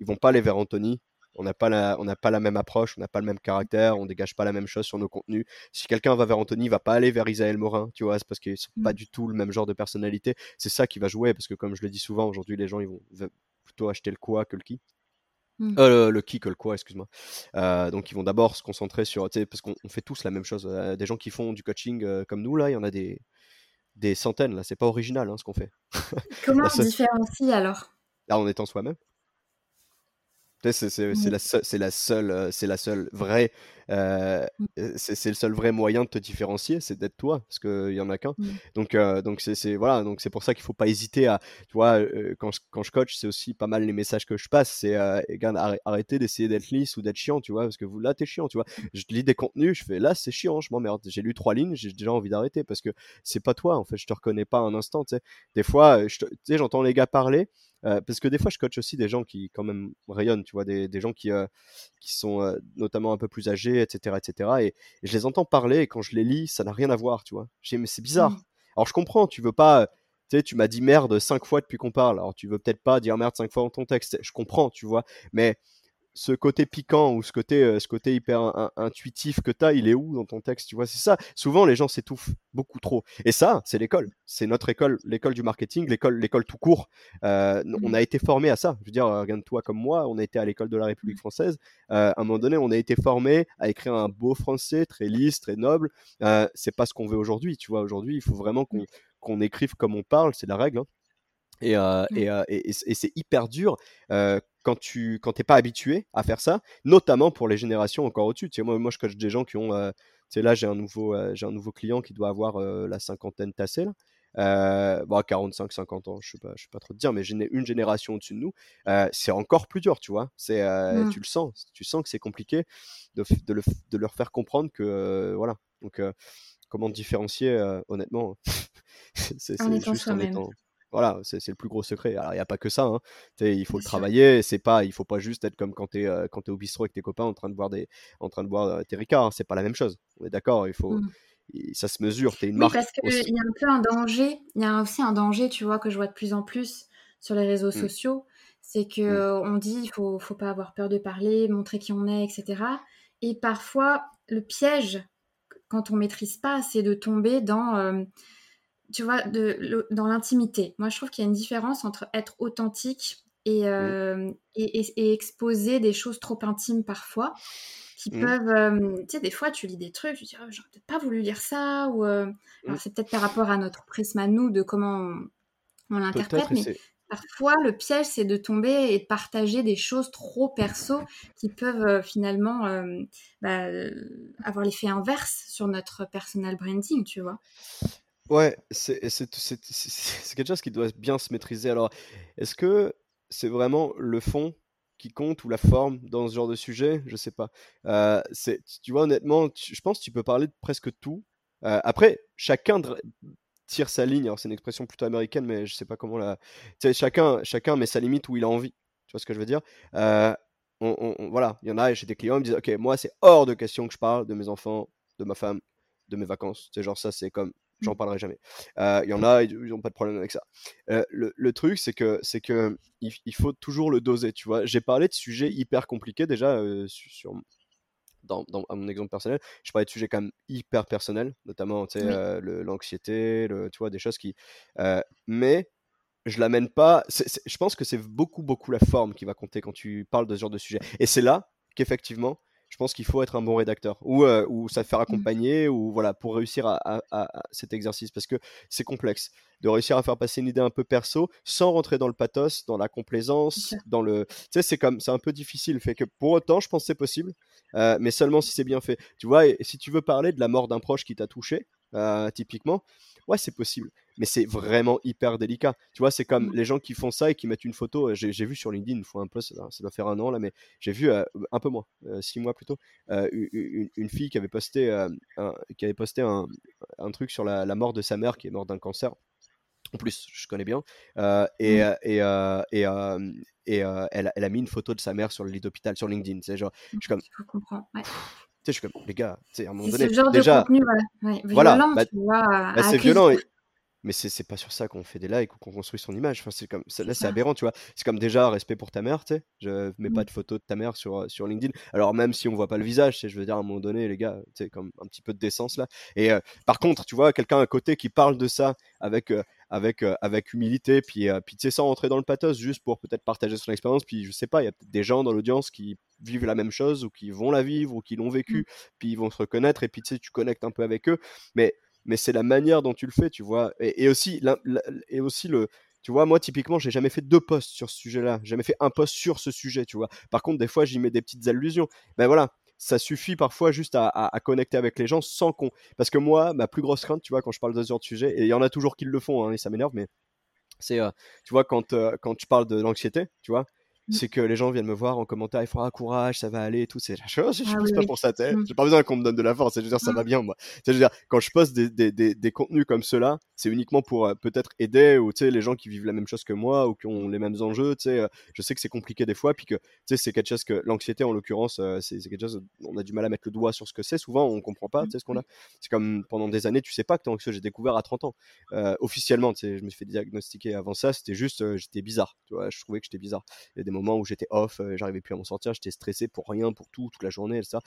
ils vont pas aller vers Anthony. On n'a pas, la, on pas la même approche, on n'a pas le même caractère, on dégage pas la même chose sur nos contenus. Si quelqu'un va vers Anthony, il va pas aller vers Isaël Morin, tu vois, c'est parce qu'ils sont pas mmh. du tout le même genre de personnalité. C'est ça qui va jouer, parce que comme je le dis souvent, aujourd'hui, les gens, ils vont plutôt acheter le quoi que le qui. Mmh. Euh, le, qui que le quoi, excuse-moi. Euh, donc ils vont d'abord se concentrer sur, parce qu'on fait tous la même chose. des gens qui font du coaching comme nous là, il y en a des, des centaines, là, c'est pas original hein, ce qu'on fait. Comment on différencie alors? Là, en étant soi-même. C'est la, seule, c'est la seule vraie euh, mmh. c'est le seul vrai moyen de te différencier, c'est d'être toi, parce qu'il y en a qu'un. Mmh. Donc, donc c'est voilà, donc c'est pour ça qu'il faut pas hésiter à, tu vois, quand, je, quand je coach, c'est aussi pas mal les messages que je passe, c'est arrêtez d'essayer d'être lisse ou d'être chiant, tu vois, parce que vous là t'es chiant, tu vois. Je lis des contenus, je fais là c'est chiant, je m'emmerde. J'ai lu trois lignes, j'ai déjà envie d'arrêter parce que c'est pas toi, en fait, je te reconnais pas un instant, tu sais. Des fois, tu sais, j'entends les gars parler. Euh, parce que des fois, je coach aussi des gens qui quand même rayonnent, tu vois, des, des gens qui, qui sont notamment un peu plus âgés, etc., etc. Et, je les entends parler et quand je les lis, ça n'a rien à voir, tu vois. Mais c'est bizarre. Mmh. Alors je comprends, tu veux pas, tu sais, tu m'as dit merde cinq fois depuis qu'on parle. Alors tu veux peut-être pas dire merde cinq fois dans ton texte. Je comprends, tu vois. Mais ce côté piquant ou ce côté, euh, ce côté hyper intuitif que tu as, il est où dans ton texte Tu vois, c'est ça. Souvent, les gens s'étouffent beaucoup trop. Et ça, c'est l'école. C'est notre école, l'école du marketing, l'école, l'école tout court. Euh, on mmh. a été formé à ça. Je veux dire, regarde-toi comme moi, on a été à l'école de la République mmh. française. Euh, à un moment donné, on a été formé à écrire un beau français, très lisse, très noble. c'est pas ce qu'on veut aujourd'hui. Tu vois, aujourd'hui, il faut vraiment qu'on, mmh. écrive comme on parle. C'est la règle. Hein. Et, et, et, et c'est hyper dur quand tu quand t'es pas habitué à faire ça, notamment pour les générations encore au-dessus. Tu sais, moi, moi, je coach des gens qui ont, tu sais, là, j'ai un nouveau, j'ai un nouveau client qui doit avoir la cinquantaine tassée là. Bon, 45, 50 ans, je sais pas, je sais pas trop te dire, mais j'ai une génération au-dessus de nous. c'est encore plus dur, tu vois. C'est, mmh. tu le sens, tu sens que c'est compliqué de, de, le, de, leur faire comprendre que, voilà. Donc, comment différencier, honnêtement, c'est juste en étant voilà, c'est le plus gros secret. Alors, il n'y a pas que ça. Hein. Il faut le travailler. C'est pas, il faut pas juste être comme quand tu es, euh, es, au bistrot avec tes copains en train de boire, des, en train de boire euh, tes Ricard. Hein. C'est pas la même chose. On est d'accord. Il faut. Mmh. Ça se mesure, tu es une oui, parce qu'il y a un peu un danger, il y a aussi un danger, tu vois, que je vois de plus en plus sur les réseaux mmh. sociaux, c'est que mmh. on dit il faut, faut pas avoir peur de parler, montrer qui on est, etc. Et parfois, le piège, quand on maîtrise pas, c'est de tomber dans euh, tu vois, de, dans l'intimité. Moi, je trouve qu'il y a une différence entre être authentique et, mmh. euh, et, exposer des choses trop intimes parfois, qui mmh. peuvent, euh, tu sais, des fois, tu lis des trucs, tu dis, oh, j'aurais peut-être pas voulu lire ça, ou euh, mmh. c'est peut-être par rapport à notre prisme à nous, de comment on, l'interprète, mais parfois, le piège, c'est de tomber et de partager des choses trop perso qui peuvent finalement bah, avoir l'effet inverse sur notre personal branding, tu vois. Ouais, c'est quelque chose qui doit bien se maîtriser. Alors, est-ce que c'est vraiment le fond qui compte ou la forme dans ce genre de sujet? Je sais pas. Euh, tu vois, honnêtement, je pense que tu peux parler de presque tout. Euh, après, chacun tire sa ligne. C'est une expression plutôt américaine, mais je sais pas comment la. Tu sais, chacun, chacun met sa limite où il a envie. Tu vois ce que je veux dire? Euh, voilà, il y en a, j'ai des clients, ils me disent, OK, moi, c'est hors de question que je parle de mes enfants, de ma femme, de mes vacances. C'est genre ça, c'est comme j'en mmh. parlerai jamais. Il y en a, ils n'ont pas de problème avec ça. le, truc, c'est que c'est que il, faut toujours le doser, tu vois. J'ai parlé de sujets hyper compliqués déjà sur, dans, dans, à mon exemple personnel, je parlais de sujets quand même hyper personnels, notamment l'anxiété, le, tu vois, des choses qui. mais je l'amène pas. je pense que c'est beaucoup, beaucoup la forme qui va compter quand tu parles de ce genre de sujet. Et c'est là qu'effectivement, je pense qu'il faut être un bon rédacteur ou, euh, ou ça faire mmh. accompagner ou voilà pour réussir à, cet exercice parce que c'est complexe de réussir à faire passer une idée un peu perso sans rentrer dans le pathos, dans la complaisance, dans le tu sais c'est comme c'est un peu difficile fait que pour autant je pense c'est possible euh, mais seulement si c'est bien fait. Tu vois et, si tu veux parler de la mort d'un proche qui t'a touché euh, typiquement ouais, c'est possible. Mais c'est vraiment hyper délicat. Tu vois, c'est comme mmh. les gens qui font ça et qui mettent une photo. J'ai vu sur LinkedIn une fois un post, ça, doit faire un an là, mais j'ai vu euh, un peu moins, euh, six mois plutôt, une, fille qui avait posté, un, qui avait posté un, un truc sur la, la, mort de sa mère qui est morte d'un cancer. En plus, je connais bien. et, mmh. et, et, et elle, elle, a mis une photo de sa mère sur le lit d'hôpital sur LinkedIn. C'est genre, je suis comme. Je comprends. Ouais sais, je suis comme, les gars, tu sais, à un moment donné, ce genre déjà, de contenu, voilà, violent, bah, bah, c'est violent, mais c'est pas sur ça qu'on fait des likes ou qu'on construit son image. Enfin, c'est comme, là, c'est aberrant, tu vois. C'est comme déjà respect pour ta mère, tu sais. Je mets pas mmh. de photo de ta mère sur, sur LinkedIn. Alors, même si on voit pas le visage, je veux dire, à un moment donné, les gars, tu sais, comme un petit peu de décence là. Et par contre, tu vois, quelqu'un à côté qui parle de ça avec, avec, avec humilité, puis, puis tu sais, sans rentrer dans le pathos, juste pour peut-être partager son expérience. Puis, je sais pas, il y a peut-être des gens dans l'audience qui vivent la même chose ou qui vont la vivre ou qui l'ont vécu, mmh. puis ils vont se reconnaître et puis tu sais, tu connectes un peu avec eux. Mais, mais c'est la manière dont tu le fais, tu vois. Et, aussi, et aussi le, tu vois, moi, typiquement, j'ai jamais fait deux posts sur ce sujet-là. Jamais fait un post sur ce sujet, tu vois. Par contre, des fois, j'y mets des petites allusions. Ben voilà, ça suffit parfois juste à, connecter avec les gens sans qu'on. Parce que moi, ma plus grosse crainte, tu vois, quand je parle de ce genre de sujet, et il y en a toujours qui le font, hein, et ça m'énerve, mais c'est, tu vois, quand, quand tu parles de l'anxiété, tu vois. C'est que les gens viennent me voir en commentaire, il faudra courage, ça va aller et tout. C'est je, je, je ah pas pour ça, mmh. j'ai pas besoin qu'on me donne de la force. Je veux dire, ça va mmh. bien, moi. Je veux dire, quand je poste des, des, des, des contenus comme ceux-là, c'est uniquement pour euh, peut-être aider ou tu sais les gens qui vivent la même chose que moi ou qui ont les mêmes enjeux. Tu sais, euh, je sais que c'est compliqué des fois, puis que tu sais c'est quelque chose que l'anxiété en l'occurrence, euh, c'est quelque chose on a du mal à mettre le doigt sur ce que c'est. Souvent, on comprend pas, tu sais ce qu'on a. C'est comme pendant des années, tu sais pas que t'es anxieux. J'ai découvert à 30 ans officiellement. Tu sais, je me suis fait diagnostiquer avant ça. C'était juste, j'étais bizarre. Tu vois, je trouvais que j'étais bizarre. Il y a des moments où j'étais off j'arrivais plus à m'en sortir, j'étais stressé pour rien, pour tout, toute la journée, et ça.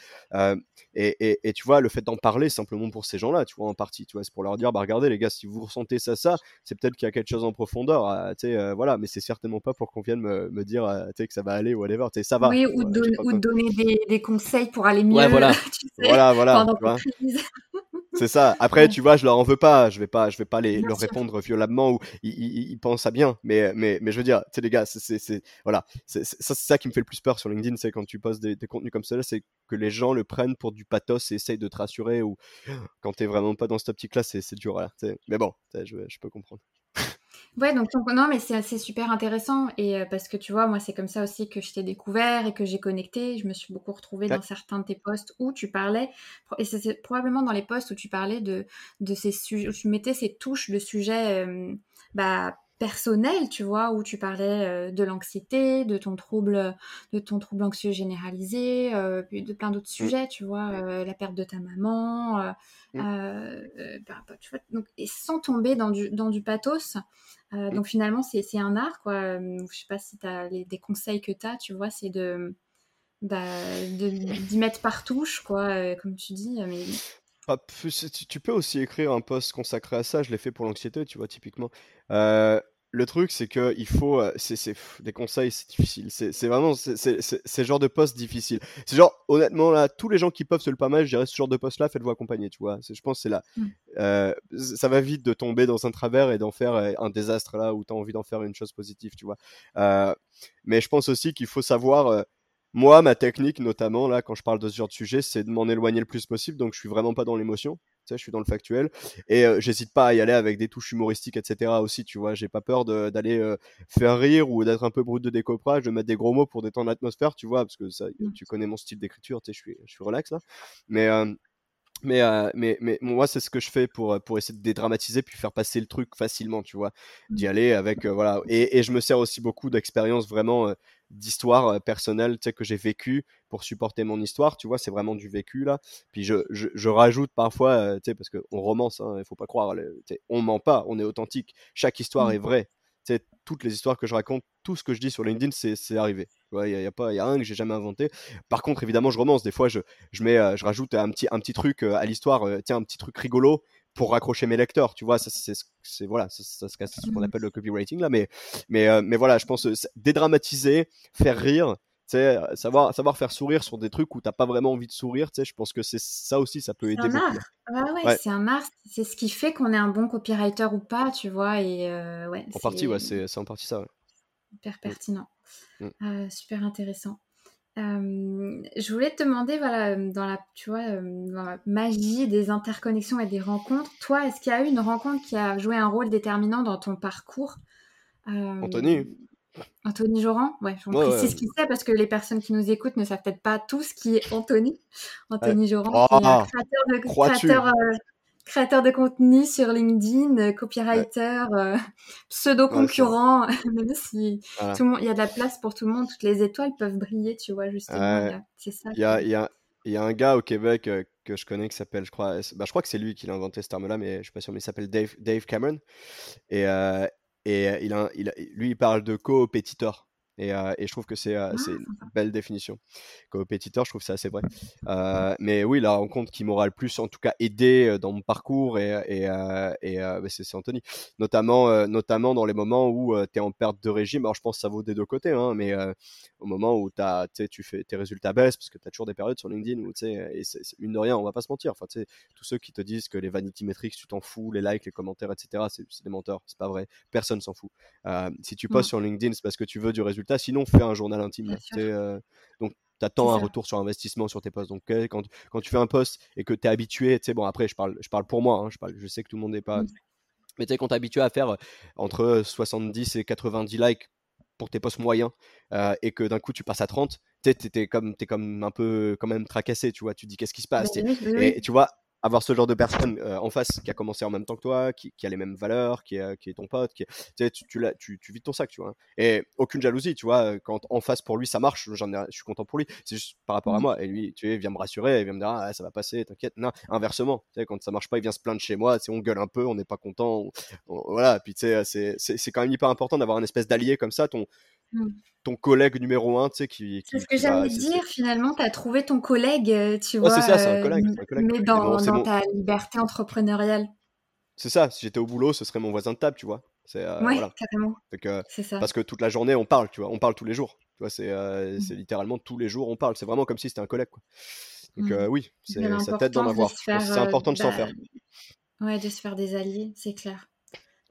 Et, et, tu vois, le fait d'en parler simplement pour ces gens-là, tu vois, en partie, tu vois, c'est pour leur dire, bah regardez les gars, si vous ressentez ça, ça, c'est peut-être qu'il y a quelque chose en profondeur, euh, tu sais, voilà, mais c'est certainement pas pour qu'on vienne me, me dire, sais, que ça va aller ou whatever, tu sais, ça va. Oui, ou, ou donner des, des, conseils pour aller mieux. voilà, voilà, voilà. C'est ça. Après, tu vois, je leur en veux pas. Je vais pas, je vais pas les, leur répondre violemment ou ils, ils, pensent à bien. Mais, mais, mais je veux dire, tu sais, les gars, c'est, voilà, c'est ça qui me fait le plus peur sur LinkedIn, c'est quand tu postes des, contenus comme cela, c'est que les gens le prennent pour du pathos et essayent de te rassurer ou quand t'es vraiment pas dans cette optique-là, c'est dur. Voilà, mais bon, je, je peux comprendre. Ouais, donc non, mais c'est super intéressant et euh, parce que tu vois, moi, c'est comme ça aussi que je t'ai découvert et que j'ai connecté. Je me suis beaucoup retrouvée dans certains de tes posts où tu parlais, et c'est probablement dans les posts où tu parlais de, de ces sujets, où tu mettais ces touches de sujets euh, bah, personnel, tu vois, où tu parlais euh, de l'anxiété, de ton trouble, de ton trouble anxieux généralisé, euh, puis de plein d'autres mmh. sujets, tu vois, euh, la perte de ta maman, mmh. bah, bah, tu vois, donc, et sans tomber dans du, dans du pathos. Mmh. Donc finalement, c'est un art, quoi. Je sais pas si tu as des conseils que tu as, tu vois, c'est de bah, d'y mettre par touche, quoi, comme tu dis. Mais... Ah, tu peux aussi écrire un post consacré à ça, je l'ai fait pour l'anxiété, tu vois, typiquement. Euh, le truc, c'est que il faut. Euh, c'est des conseils, c'est difficile. C'est vraiment. C'est ce genre de post difficile. C'est genre, honnêtement, là, tous les gens qui peuvent se le permettre, je dirais ce genre de post-là, faites-vous accompagner, tu vois. Je pense que c'est là. Mmh. Euh, ça va vite de tomber dans un travers et d'en faire un désastre là où tu as envie d'en faire une chose positive, tu vois. mais je pense aussi qu'il faut savoir moi, ma technique, notamment, là, quand je parle de ce genre de sujet, c'est de m'en éloigner le plus possible. Donc, je suis vraiment pas dans l'émotion. Tu sais, je suis dans le factuel. Et euh, j'hésite pas à y aller avec des touches humoristiques, etc. aussi, tu vois. J'ai pas peur d'aller euh, faire rire ou d'être un peu brut de décoffrage, de mettre des gros mots pour détendre l'atmosphère, tu vois, parce que ça, mmh. tu connais mon style d'écriture, tu sais, je suis, je suis relax, là. Mais. Euh, mais, mais, mais moi, c'est ce que je fais pour, pour essayer de dédramatiser puis faire passer le truc facilement, tu vois. D'y mmh. aller avec, voilà. Et, et, je me sers aussi beaucoup d'expériences vraiment d'histoire personnelle que j'ai vécu pour supporter mon histoire tu vois c'est vraiment du vécu là. Puis je, je, rajoute parfois tu sais parce qu'on romance hein, il faut pas croire on ment pas on est authentique chaque histoire est mmh. vraie sais toutes les histoires que je raconte tout ce que je dis sur LinkedIn c'est arrivé. Il y, a, pas y a un que j'ai jamais inventé. Par contre évidemment je romance. Des fois je, je mets je rajoute un petit un petit truc à l'histoire tiens un petit truc rigolo pour raccrocher mes lecteurs, tu vois, c'est voilà, ça, ça, c'est ce qu'on mmh. appelle le copywriting là, mais mais euh, mais voilà, je pense euh, dédramatiser, faire rire, tu sais, savoir savoir faire sourire sur des trucs où t'as pas vraiment envie de sourire, tu sais, je pense que c'est ça aussi, ça peut aider. Un art. Ouais, ouais, c'est un art, c'est ce qui fait qu'on est un bon copywriter ou pas, tu vois, et euh, ouais. En partie, ouais, c'est en partie ça. Ouais. Hyper mmh. pertinent, mmh. super intéressant je voulais te demander, voilà, dans la, tu vois, dans la magie des interconnexions et des rencontres, toi, est-ce qu'il y a eu une rencontre qui a joué un rôle déterminant dans ton parcours? Anthony. Anthony Joran, ouais, je ouais, précise qui c'est parce que les personnes qui nous écoutent ne savent peut-être pas tous qui est Anthony. Anthony Joran, qui est un créateur de, créateur, créateur de contenu sur LinkedIn, euh, copywriter, euh, pseudo concurrent, même si tout le monde, il y a de la place pour tout le monde, toutes les étoiles peuvent briller, tu vois justement. c'est ça. Il y a, y, a, y a, un gars au Québec euh, que je connais qui s'appelle, je crois, bah, je crois que c'est lui qui l'a inventé ce terme-là, mais je suis pas sûr, mais il s'appelle Dave, Dave Cameron et et il a, il lui il parle de co-pétiteur. Et, et, je trouve que c'est ah, une belle définition. Compétiteur, je trouve que c'est assez vrai. mais oui, la rencontre qui m'aura le plus, en tout cas, aidé dans mon parcours, et, et, et bah, c'est Anthony. Notamment, notamment dans les moments où tu es en perte de régime. Alors, je pense que ça vaut des deux côtés, hein, mais au moment où as, tu fais tes résultats baissent, parce que tu as toujours des périodes sur LinkedIn où, et c'est une de rien, on va pas se mentir. Enfin, tous ceux qui te disent que les vanity metrics, tu t'en fous, les likes, les commentaires, etc., c'est des menteurs. C'est pas vrai. Personne s'en fout. si tu postes sur LinkedIn, c'est parce que tu veux du résultat Sinon, fais un journal intime. Euh, donc, tu attends un retour sur investissement sur tes posts. Donc, quand, quand tu fais un post et que tu es habitué, tu sais, bon, après, je parle, je parle pour moi, hein, je, parle, je sais que tout le monde n'est pas. Mmh. Mais tu sais, quand tu es habitué à faire entre 70 et 90 likes pour tes posts moyens et que d'un coup tu passes à 30, tu es, comme, es comme un peu quand même tracassé, tu vois. Tu dis qu'est-ce qui se passe? Et tu vois, avoir ce genre de personne en face qui a commencé en même temps que toi, qui, a les mêmes valeurs, qui est, qui est ton pote, qui tu, tu, tu, tu, vides ton sac, tu vois. Et aucune jalousie, tu vois. Quand en face pour lui ça marche, j'en ai, je suis content pour lui. C'est juste par rapport à mmh. moi. Et lui, tu sais, il vient me rassurer, il vient me dire ah, ça va passer, t'inquiète. Non, inversement, tu sais, quand ça marche pas, il vient se plaindre chez moi. On gueule un peu, on n'est pas content. voilà. Puis tu sais, c'est quand même hyper important d'avoir une espèce d'allié comme ça. Ton, mmh ton collègue numéro un, tu sais, qui. c'est ce que j'allais dire, finalement, tu as trouvé ton collègue, euh, tu vois. c'est ça, c'est un collègue. Mais dans, ta liberté entrepreneuriale. C'est ça, si j'étais au boulot, ce serait mon voisin de table, tu vois. C'est, euh, ouais, carrément. c'est ça. Parce que toute la journée, on parle, tu vois, on parle tous les jours. Tu vois, c'est, euh, mmh. littéralement tous les jours, on parle. C'est vraiment comme si c'était un collègue, quoi. Donc mmh. oui, c'est, ça t'aide d'en avoir. C'est important de s'en faire. Ouais, de se faire des alliés, c'est clair.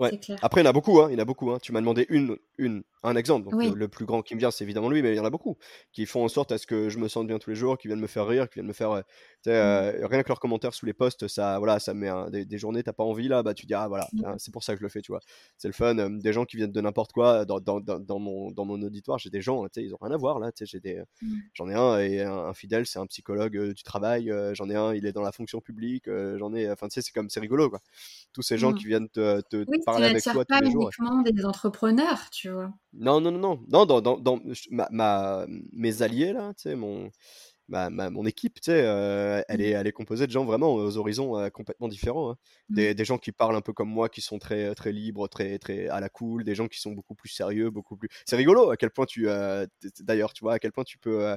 Ouais. Après, il y en a beaucoup, hein, il y en a beaucoup. Hein. Tu m'as demandé une, une un exemple. Donc, le, plus grand qui me vient, c'est évidemment lui, mais il y en a beaucoup qui font en sorte à ce que je me sente bien tous les jours, qui viennent me faire rire, qui viennent me faire. Euh, mmh. euh, rien que leurs commentaires sous les posts, ça, voilà, ça met des, des, journées, t'as pas envie là, bah tu dis, ah voilà, mmh. c'est pour ça que je le fais, tu vois. C'est le fun. des gens qui viennent de n'importe quoi. Dans, dans, dans, mon, dans mon auditoire, j'ai des gens, ils ont rien à voir là. J'ai des, mmh. J'en ai un, et un, fidèle, c'est un psychologue euh, du travail. j'en ai un, il est dans la fonction publique. j'en ai, enfin, tu sais, c'est comme, c'est rigolo, quoi. Tous ces gens qui viennent te, te parler avec toi tous les jours. uniquement des entrepreneurs, tu vois. Non, non, non, non. Dans, dans, dans ma, mes alliés, là, tu sais, mon, ma, mon équipe, tu sais, euh, elle, est, mmh. elle est composée de gens vraiment aux horizons euh, complètement différents. Hein. Mmh. Des, des, gens qui parlent un peu comme moi, qui sont très, très libres, très, très à la cool, des gens qui sont beaucoup plus sérieux, beaucoup plus. C'est rigolo à quel point tu. Euh, d'ailleurs, tu vois, à quel point tu peux.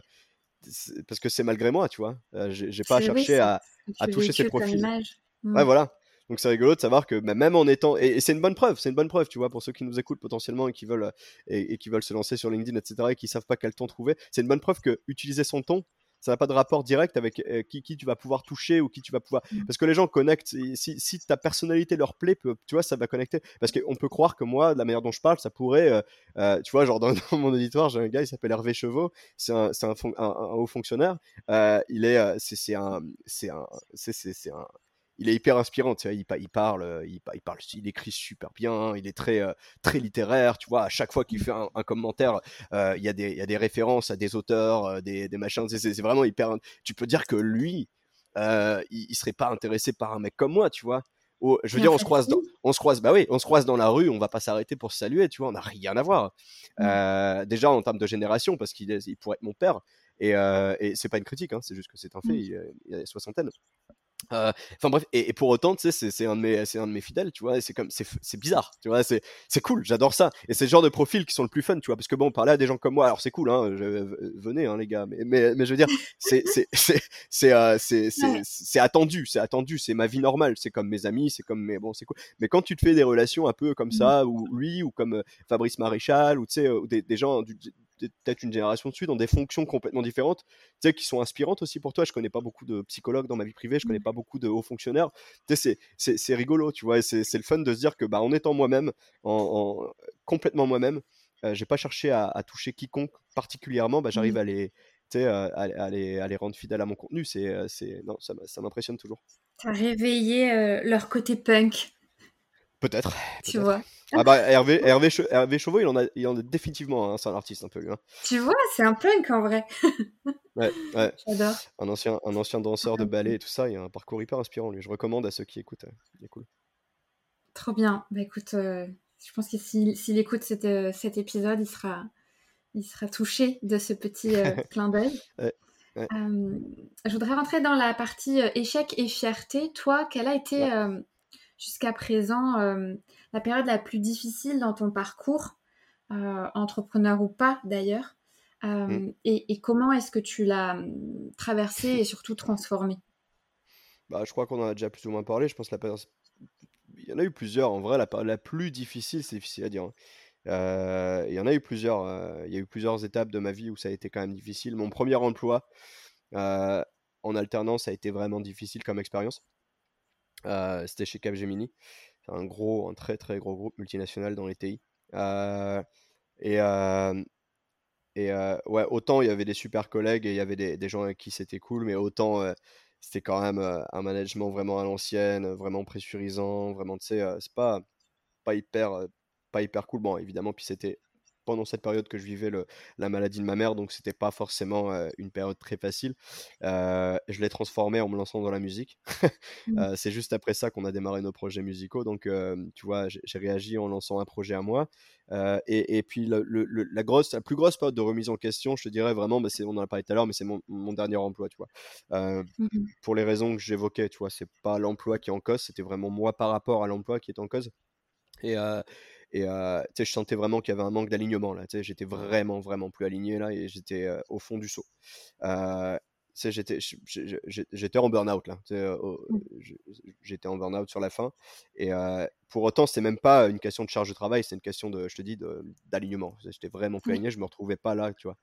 parce que c'est malgré moi, tu vois. J'ai pas cherché à, à toucher ces profils. Ouais, mmh. voilà. Donc c'est rigolo de savoir que bah, même en étant et, c'est une bonne preuve, c'est une bonne preuve, tu vois, pour ceux qui nous écoutent potentiellement et qui veulent et, qui veulent se lancer sur LinkedIn, etc. et qui savent pas quel ton trouver, c'est une bonne preuve que utiliser son ton, ça n'a pas de rapport direct avec euh, qui, qui, tu vas pouvoir toucher ou qui tu vas pouvoir. Mmh. Parce que les gens connectent. Si, si ta personnalité leur plaît, tu vois, ça va connecter. Parce qu'on peut croire que moi, de la manière dont je parle, ça pourrait. Euh, euh, tu vois, genre dans, mon auditoire, j'ai un gars, il s'appelle Hervé Chevaux. C'est un, un, un, haut fonctionnaire. il est. C'est un. C'est un. C'est un il est hyper inspirant, tu il, il, parle, euh, il, il, parle, il écrit super bien, il est très, euh, très littéraire, tu vois, à chaque fois qu'il fait un, commentaire, euh, il, y a des, il y a des références à des auteurs, des, des machins, c'est vraiment hyper, tu peux dire que lui, il, il, serait pas intéressé par un mec comme moi, tu vois. je veux dire, on se croise, dans, on se croise, bah oui, on se croise dans la rue, on va pas s'arrêter pour se saluer, tu vois, on n'a rien à voir. Mmh. déjà en termes de génération, parce qu'il il pourrait être mon père, et, et c'est pas une critique, hein, c'est juste que c'est un fait, mmh. il, a soixantaine. Euh, enfin bref, et, pour autant, tu sais, c'est un de mes, c'est un de mes fidèles, tu vois. C'est comme, c'est bizarre, tu vois. C'est, c'est cool, j'adore ça. Et c'est le genre de profils qui sont le plus fun, tu vois, parce que bon, parler à des gens comme moi, alors c'est cool, hein. venez, hein, les gars. Mais, mais, mais je veux dire, c'est, c'est, c'est, c'est, euh, c'est, attendu, c'est attendu, c'est ma vie normale. C'est comme mes amis, c'est comme mes, bon, c'est cool. Mais quand tu te fais des relations un peu comme mmh. ça, ou lui, ou comme euh, Fabrice Maréchal, ou tu sais, des, des gens du, peut-être une génération dessus, dans des fonctions complètement différentes, tu sais, qui sont inspirantes aussi pour toi. Je connais pas beaucoup de psychologues dans ma vie privée, je connais mmh. pas beaucoup de hauts fonctionnaires. Tu sais, c'est rigolo, tu vois, c'est le fun de se dire que, bah, en étant moi-même, en, complètement moi-même, euh, j'ai pas cherché à, toucher quiconque particulièrement, bah, j'arrive mmh. à les, sais, à, à, les, à les rendre fidèles à mon contenu. C'est, euh, c'est, non, ça, ça m'impressionne toujours. Tu as réveillé euh, leur côté punk. Peut-être. Tu vois. Ah bah Hervé, Hervé, Hervé Chauveau, il en a, il en a définitivement, hein, c'est un artiste un peu lui. Hein. Tu vois, c'est un punk en vrai. ouais, ouais. J'adore. Un ancien, un ancien danseur de ballet et tout ça, il a un parcours hyper inspirant lui. Je recommande à ceux qui écoutent. Euh, il est cool. Trop bien. Bah écoute, euh, je pense que s'il écoute cet, euh, cet, épisode, il sera, il sera touché de ce petit clin d'œil. Ouais. je voudrais rentrer dans la partie échec et fierté. Toi, quelle a été jusqu'à présent euh, la période la plus difficile dans ton parcours, euh, entrepreneur ou pas d'ailleurs euh, mm. et, comment est-ce que tu l'as hum, traversé et surtout transformé bah, Je crois qu'on en a déjà plus ou moins parlé. Je pense la il y en a eu plusieurs. En vrai, la, la plus difficile, c'est difficile à dire. Hein. il y en a eu plusieurs. il y a eu plusieurs étapes de ma vie où ça a été quand même difficile. Mon premier emploi en alternance a été vraiment difficile comme expérience. Euh, c'était chez Capgemini. Un gros, un très très gros groupe multinational dans les TI. Euh, et, euh, et ouais, autant il y avait des super collègues et il y avait des, des gens avec qui c'était cool, mais autant c'était quand même un management vraiment à l'ancienne, vraiment pressurisant, vraiment, tu sais, c'est pas, pas, hyper, pas hyper cool. Bon, évidemment, puis c'était pendant cette période que je vivais le, la maladie de ma mère, donc c'était pas forcément une période très facile. je l'ai transformé en me lançant dans la musique. Mmh. c'est juste après ça qu'on a démarré nos projets musicaux, donc tu vois, j'ai réagi en lançant un projet à moi. Et, et, puis le, la, grosse, la plus grosse période de remise en question, je te dirais vraiment, bah, on en a parlé tout à l'heure, mais c'est mon, mon, dernier emploi, tu vois. Mmh pour les raisons que j'évoquais, tu vois, c'est pas l'emploi qui est en cause, c'était vraiment moi par rapport à l'emploi qui est en cause. Et, et je sentais vraiment qu'il y avait un manque d'alignement là. J'étais vraiment, vraiment plus aligné là et j'étais au fond du saut. j'étais, j'étais en burn-out là. Mmh. J'étais en burn-out sur la fin. Et pour autant, c'est même pas une question de charge de travail, c'est une question de, je te dis, d'alignement. J'étais vraiment plus aligné, je me retrouvais pas là, tu vois.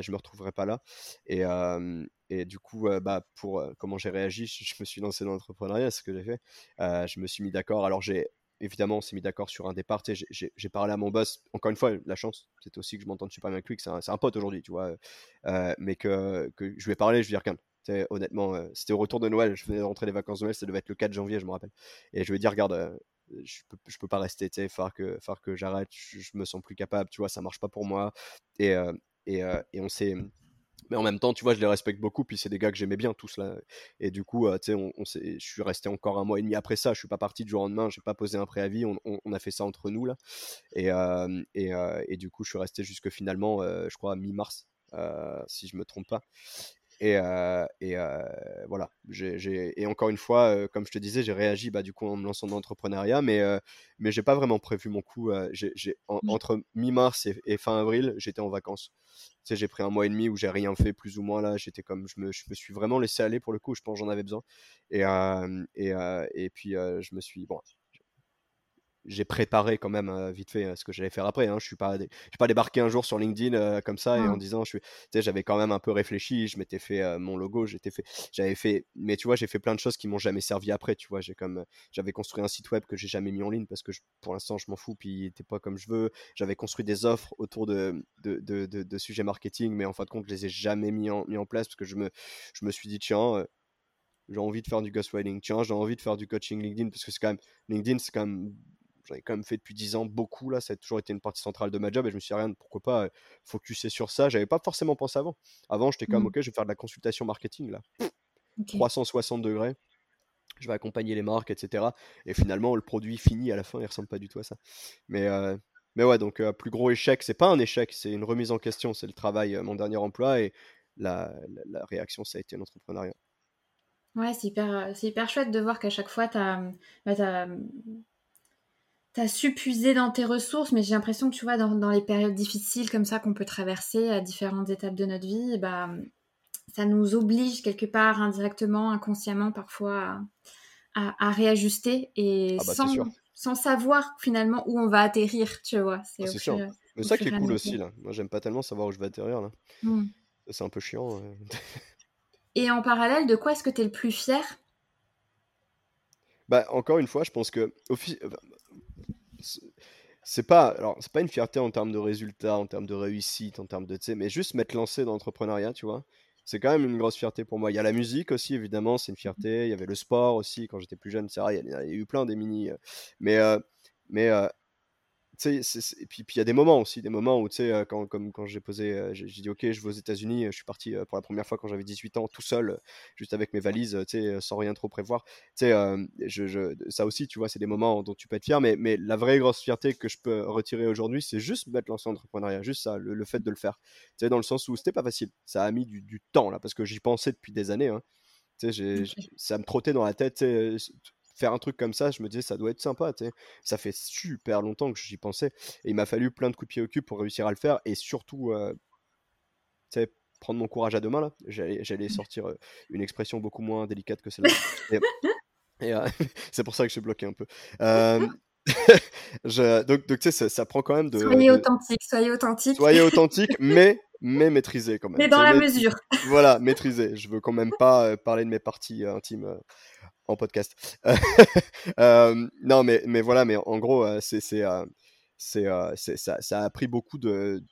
je me retrouverais pas là. Et, et du coup, bah, pour comment j'ai réagi, je, me suis lancé dans l'entrepreneuriat, c'est ce que j'ai fait. je me suis mis d'accord. Alors, j'ai évidemment, on s'est mis d'accord sur un départ. J'ai parlé à mon boss, encore une fois, la chance, c'est aussi que je m'entende super bien avec lui, que c'est un, pote aujourd'hui, tu vois. Euh, mais que, je lui ai parlé, je lui ai dit, regarde, honnêtement, euh, c'était au retour de Noël, je venais de rentrer les vacances de Noël, ça devait être le 4 janvier, je me rappelle. Et je lui ai dit, regarde, euh, je peux, peux pas rester, tu sais, il que, que j'arrête, je, je, me sens plus capable, tu vois, ça marche pas pour moi. Et, et on s'est mais en même temps, tu vois, je les respecte beaucoup, puis c'est des gars que j'aimais bien tous là. Et du coup, tu sais, on, je suis resté encore un mois et demi après ça. Je suis pas parti du jour au lendemain, j'ai pas posé un préavis. On, on, a fait ça entre nous là. Et, et, et, du coup, je suis resté jusque finalement, je crois, mi-mars, si je me trompe pas. Et, et voilà. et encore une fois, comme je te disais, j'ai réagi bah, du coup en me lançant dans l'entrepreneuriat, mais, mais j'ai pas vraiment prévu mon coup. j'ai, mmh. entre mi-mars et, fin avril, j'étais en vacances. Sais, j'ai pris un mois et demi où j'ai rien fait plus ou moins là. J'étais comme, je me, suis vraiment laissé aller pour le coup. Je pense j'en avais besoin. Et, et, et puis je me suis, j'ai préparé quand même vite fait ce que j'allais faire après. Hein. Je suis pas, pas débarqué un jour sur LinkedIn comme ça et en mmh. disant, je suis, j'avais quand même un peu réfléchi. Je m'étais fait mon logo, j'étais fait, j'avais fait, mais tu vois, j'ai fait plein de choses qui m'ont jamais servi après. Tu vois, j'ai comme, j'avais construit un site web que j'ai jamais mis en ligne parce que pour l'instant, je m'en fous, puis il était pas comme je veux. J'avais construit des offres autour de de, de, de, sujets marketing, mais en fin de compte, je les ai jamais mis en, mis en place parce que je me, je me suis dit, tiens j'ai envie de faire du ghostwriting, tiens, j'ai envie de faire du coaching LinkedIn parce que c'est quand même LinkedIn, c'est quand même j'en ai quand même fait depuis 10 ans beaucoup là, ça a toujours été une partie centrale de ma job et je me suis dit, rien, pourquoi pas euh, focuser sur ça. J'avais pas forcément pensé avant. Avant, j'étais comme, mmh. ok, je vais faire de la consultation marketing là. 360 degrés, je vais accompagner les marques, etc. Et finalement, le produit fini à la fin, il ressemble pas du tout à ça. Mais, euh, mais ouais, donc euh, plus gros échec, c'est pas un échec, c'est une remise en question, c'est le travail, mon dernier emploi et la, la, réaction, ça a été l'entrepreneuriat. Ouais, c'est hyper, hyper chouette de voir qu'à chaque fois, tu as, bah, as su puiser dans tes ressources, mais j'ai l'impression que tu vois, dans, les périodes difficiles comme ça qu'on peut traverser à différentes étapes de notre vie, bah, ça nous oblige quelque part indirectement, inconsciemment parfois à, réajuster et ah bah, sans, sans, savoir finalement où on va atterrir, tu vois. C'est ah, sûr. Mais ça qui est cool aussi, là. Moi, j'aime pas tellement savoir où je vais atterrir, là. Mmh. C'est un peu chiant. et en parallèle, de quoi est-ce que tu es le plus fier? Bah, encore une fois, je pense que c'est pas alors c'est pas une fierté en termes de résultats, en termes de réussite, en termes de tu mais juste m'être lancé dans l'entrepreneuriat, tu vois. C'est quand même une grosse fierté pour moi. Il y a la musique aussi, évidemment, c'est une fierté. Il y avait le sport aussi quand j'étais plus jeune, c'est vrai. Il y, a, eu plein des mini, euh, mais euh, mais euh, et puis il y a des moments aussi, des moments où, tu sais, quand, comme quand j'ai posé, j'ai dit, ok, je vais aux États-Unis, je suis parti pour la première fois quand j'avais 18 ans, tout seul, juste avec mes valises, tu sais, sans rien trop prévoir. Tu sais, je, ça aussi, tu vois, c'est des moments dont tu peux être fier, mais, mais la vraie grosse fierté que je peux retirer aujourd'hui, c'est juste mettre lancé en entrepreneuriat, juste ça, le, fait de le faire. Tu sais, dans le sens où c'était pas facile, ça a mis du, temps, là, parce que j'y pensais depuis des années, hein. Tu sais, ça me trottait dans la tête, faire un truc comme ça, je me disais, ça doit être sympa, tu sais. Ça fait super longtemps que j'y pensais. Et il m'a fallu plein de coups de pied au cul pour réussir à le faire. Et surtout, euh, tu sais, prendre mon courage à deux mains, là. J'allais mmh. sortir euh, une expression beaucoup moins délicate que celle-là. et, euh, c'est pour ça que je suis bloqué un peu. je, donc, donc tu sais, ça, prend quand même de. Soyez authentique, soyez authentique. Soyez authentique, mais mais maîtrisé quand même. Mais dans la mesure. Voilà, maîtrisé. Je veux quand même pas parler de mes parties intimes en podcast. Euh, non, mais, mais voilà, mais en gros, euh, c'est, c'est, euh, c'est, ça, ça, a pris beaucoup de,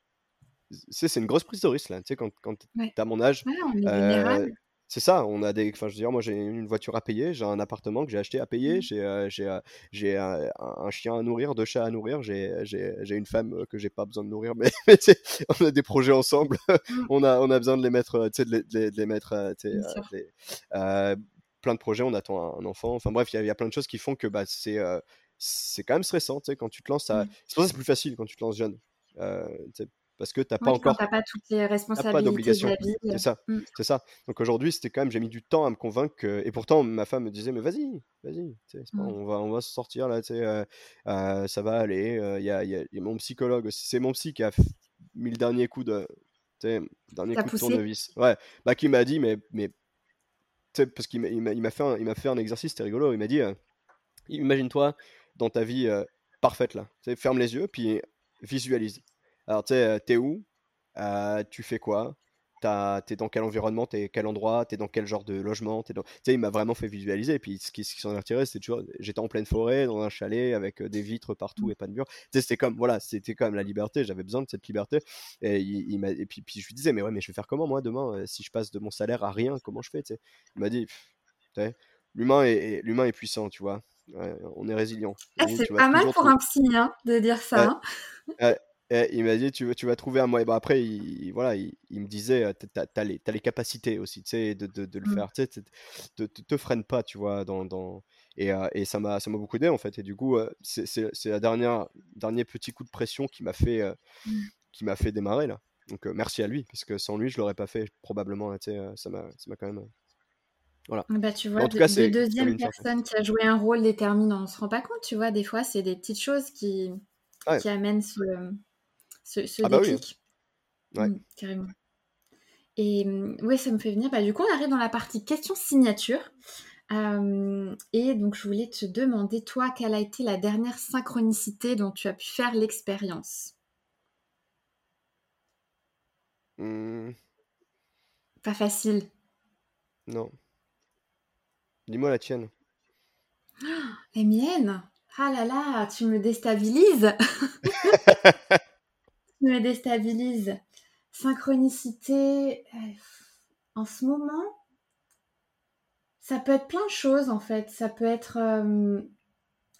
c'est une grosse prise de risque là. Tu sais, quand, quand tu as mon âge, Ouais, on est euh. C'est ça. On a des, enfin, je veux dire, moi j'ai une voiture à payer, j'ai un appartement que j'ai acheté à payer, Mmh. j'ai euh, euh, j'ai un, chien à nourrir, deux chats à nourrir, j'ai une femme euh, que j'ai pas besoin de nourrir, mais, on a des projets ensemble. Mmh. on a on a besoin de les mettre, euh, de les, de les- mettre, euh, euh, les- euh, plein de projets. On attend un, enfant. Enfin bref, il y, a- il y a plein de choses qui font que bah c'est euh, quand même stressant, quand tu te lances à... Mmh. C'est pour ça que c'est plus facile quand tu te lances jeune. Euh, parce que t'as pas Oui, quand encore tu pas toutes les pas responsabilités de d'obligation. C'est ça, Mmh. c'est ça. Donc aujourd'hui, c'était quand même, j'ai mis du temps à me convaincre que, et pourtant ma femme me disait, mais vas-y, vas-y, tu pas- Mmh. on va, on va se sortir là, tu sais, euh, euh, ça va aller. euh, Il y, a, y a- y a mon psychologue aussi, c'est mon psy qui a mis le dernier coup de, tu dernier coup de poussé? tournevis. Ouais, bah qui m'a dit, mais, mais, tu parce qu'il m'a, fait, un, il m'a fait un exercice, c'était rigolo. Il m'a dit, euh, imagine-toi dans ta vie euh, parfaite là, tu ferme les yeux, puis visualise. Alors tu sais, euh, t'es où? Euh, tu fais quoi? T'es dans quel environnement? T'es quel endroit? T'es dans quel genre de logement? T'es dans... Tu sais, il m'a vraiment fait visualiser. Et puis, ce qui, s'en est retiré, c'est toujours, j'étais en pleine forêt, dans un chalet, avec euh, des vitres partout Mmh. et pas de murs. Tu sais, c'était comme, voilà, c'était quand même la liberté. J'avais besoin de cette liberté. Et, il, il m'a, et puis, puis, je lui disais, mais ouais, mais je vais faire comment, moi, demain, si je passe de mon salaire à rien, comment je fais, tu? Il m'a dit, tu l'humain est, est- l'humain est puissant, tu vois? Ouais, on est résilient. Ah, c'est tu pas mal pour un psy, hein, de dire ça, Ouais, hein. Et il m'a dit, tu, vas- tu vas trouver un moyen. Après, il, il- voilà, il, il me disait, t'as, t'as les, les capacités aussi, tu sais, de, de, de le Mmh. faire. Tu sais, te, te, freine pas, tu vois. Dans, dans... Et, euh, et ça m'a, ça m'a beaucoup aidé, en fait. Et du coup, euh, c'est, dernière, dernier petit coup de pression qui m'a fait, euh, Mmh. qui m'a fait démarrer, là. Donc, euh, merci à lui, parce que sans lui, je l'aurais pas fait, probablement. là, tu sais, ça m'a, ça m'a quand même. Voilà. Bah, tu vois, en tout de, cas, de c'est comme deuxième personne qui a joué un rôle déterminant, on se rend pas compte, tu vois, des fois, c'est des petites choses qui, Ouais. qui amènent ce, ce, ce Ah bah oui. Ouais. Mmh, carrément. Et oui, ça me fait venir. Bah, du coup, on arrive dans la partie questions signature. Euh, et donc, je voulais te demander, toi, quelle a été la dernière synchronicité dont tu as pu faire l'expérience? Hmm, Pas facile. non. Dis-moi la tienne. Les miennes Ah là là, tu me déstabilises Me déstabilises. Synchronicité. euh, En ce moment, ça peut être plein de choses en fait. Ça peut être. euh,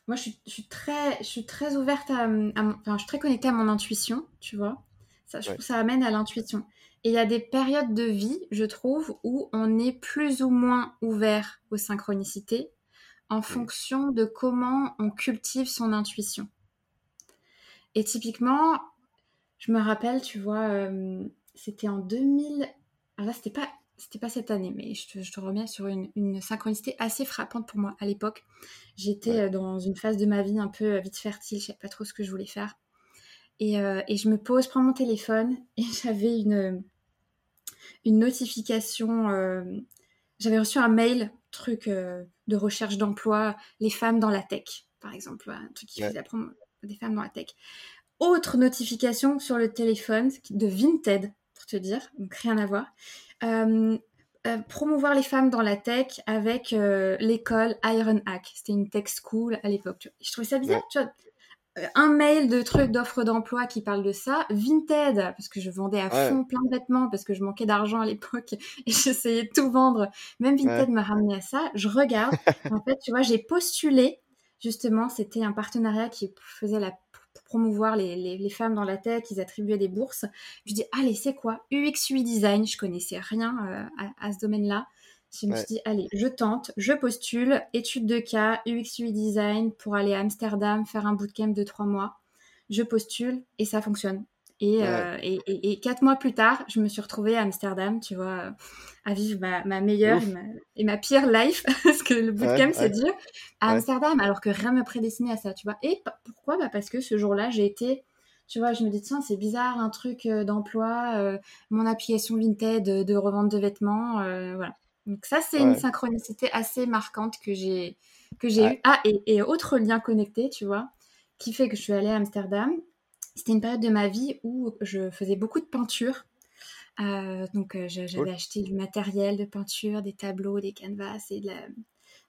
Moi, je suis, je suis très, je suis très ouverte à, à mon- Enfin, je suis très connectée à mon intuition, tu vois. Ça, je Ouais. trouve que ça amène à l'intuition. Et il y a des périodes de vie, je trouve, où on est plus ou moins ouvert aux synchronicités en fonction de comment on cultive son intuition. Et typiquement, je me rappelle, tu vois, euh, c'était en 2000. Alors là, c'était pas, c'était pas cette année, mais je te, je te remets sur une, une synchronicité assez frappante pour moi à l'époque. J'étais Ouais. euh, dans une phase de ma vie un peu euh, vite fertile, je savais pas trop ce que je voulais faire. Et, euh, et je me pose, je prends mon téléphone et j'avais une, une notification. euh, j'avais reçu un mail, truc de recherche d'emploi, les femmes dans la tech, par exemple, un truc qui faisait apprendre des femmes dans la tech. Autre notification sur le téléphone de Vinted, pour te dire, donc rien à voir. Euh, euh, promouvoir les femmes dans la tech avec euh, l'école Iron Hack. C'était une tech school à l'époque. Je trouvais ça bizarre, Ouais. tu vois. Un mail de trucs d'offres d'emploi qui parle de ça. Vinted, parce que je vendais à Ouais. fond plein de vêtements, parce que je manquais d'argent à l'époque et j'essayais de tout vendre. Même Vinted Ouais. m'a ramené à ça. Je regarde. en fait, tu vois, j'ai postulé. Justement, c'était un partenariat qui faisait la promouvoir les, les- les femmes dans la tech, ils attribuaient des bourses. Je dis, allez, c'est quoi? UX UI design, je connaissais rien euh, à, à ce domaine-là. Je me Ouais. suis dit, allez, je tente, je postule, étude de cas, UX UI design pour aller à Amsterdam, faire un bootcamp de trois mois. Je postule et ça fonctionne. Et, Ouais. euh, et, et- et quatre mois plus tard, je me suis retrouvée à Amsterdam, tu vois, à vivre ma, ma meilleure et ma, et ma pire life, parce que le bootcamp, Ouais, c'est ouais. dur, à. Amsterdam, alors que rien ne me prédestinait à ça, tu vois. Et pourquoi? Bah Parce que ce jour-là, j'ai été, tu vois, je me dis, tiens, c'est bizarre, un truc euh, d'emploi, euh, mon application Vinted de, de revente de vêtements, euh, voilà. Donc ça, c'est une synchronicité assez marquante que j'ai que j'ai eue. Ah, et, et autre lien connecté, tu vois, qui fait que je suis allée à Amsterdam. C'était une période de ma vie où je faisais beaucoup de peinture. Euh, donc euh, j'avais Cool. acheté du matériel de peinture, des tableaux, des canvas et de la-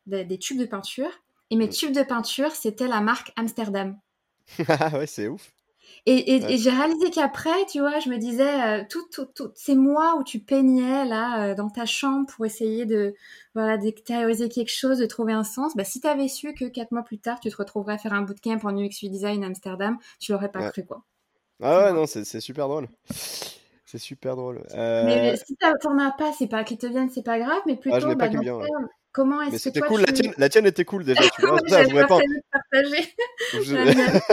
de- des tubes de peinture. Et mes Mm. tubes de peinture, c'était la marque Amsterdam. Ah ouais, c'est ouf. Et, j'ai réalisé qu'après, tu vois, je me disais, tout, tout, ces mois où tu peignais là dans ta chambre pour essayer de voilà d'extérioriser quelque chose, de trouver un sens, bah, si tu avais su que quatre mois plus tard, tu te retrouverais à faire un bootcamp en UX Design à Amsterdam, tu l'aurais pas cru quoi. Ah ouais, non, c'est super drôle. C'est super drôle. Mais si t'en as pas, c'est pas qu'ils te viennent, c'est pas grave, mais plutôt, ah, bah, dans comment est-ce que toi cool, tu... la, tienne, la tienne était cool déjà, tu vois. ça, je pas partager.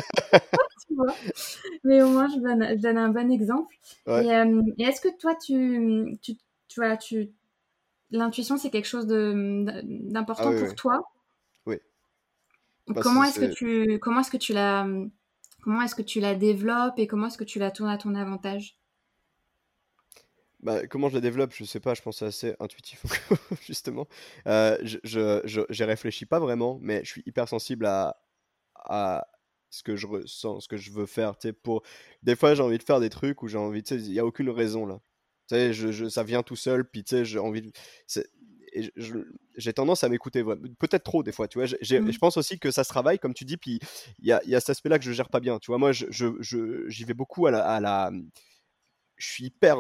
Mais au moins, je donne, donne un bon exemple. Euh, et, est-ce que toi, tu, tu, tu, tu... l'intuition, c'est quelque chose d'important ah pour toi? Oui. Bah, comment est-ce que tu, comment est-ce que tu la, comment est-ce que tu la développes et comment est-ce que tu la tournes à ton avantage? Bah, comment je la développe, je sais pas, je pense que c'est assez intuitif, justement. Euh, je, je, réfléchis pas vraiment, mais je suis hyper sensible à, à ce que je ressens, ce que je veux faire. Pour... Des fois, j'ai envie de faire des trucs où j'ai envie, il n'y a aucune raison là. Sais, je, ça vient tout seul, puis j'ai envie de... J'ai tendance à m'écouter, peut-être trop des fois, tu vois. Mmh. Je pense aussi que ça se travaille, comme tu dis, puis il y a, y a, cet aspect-là que je gère pas bien. Tu vois, moi, j'y vais beaucoup à la, à la je suis hyper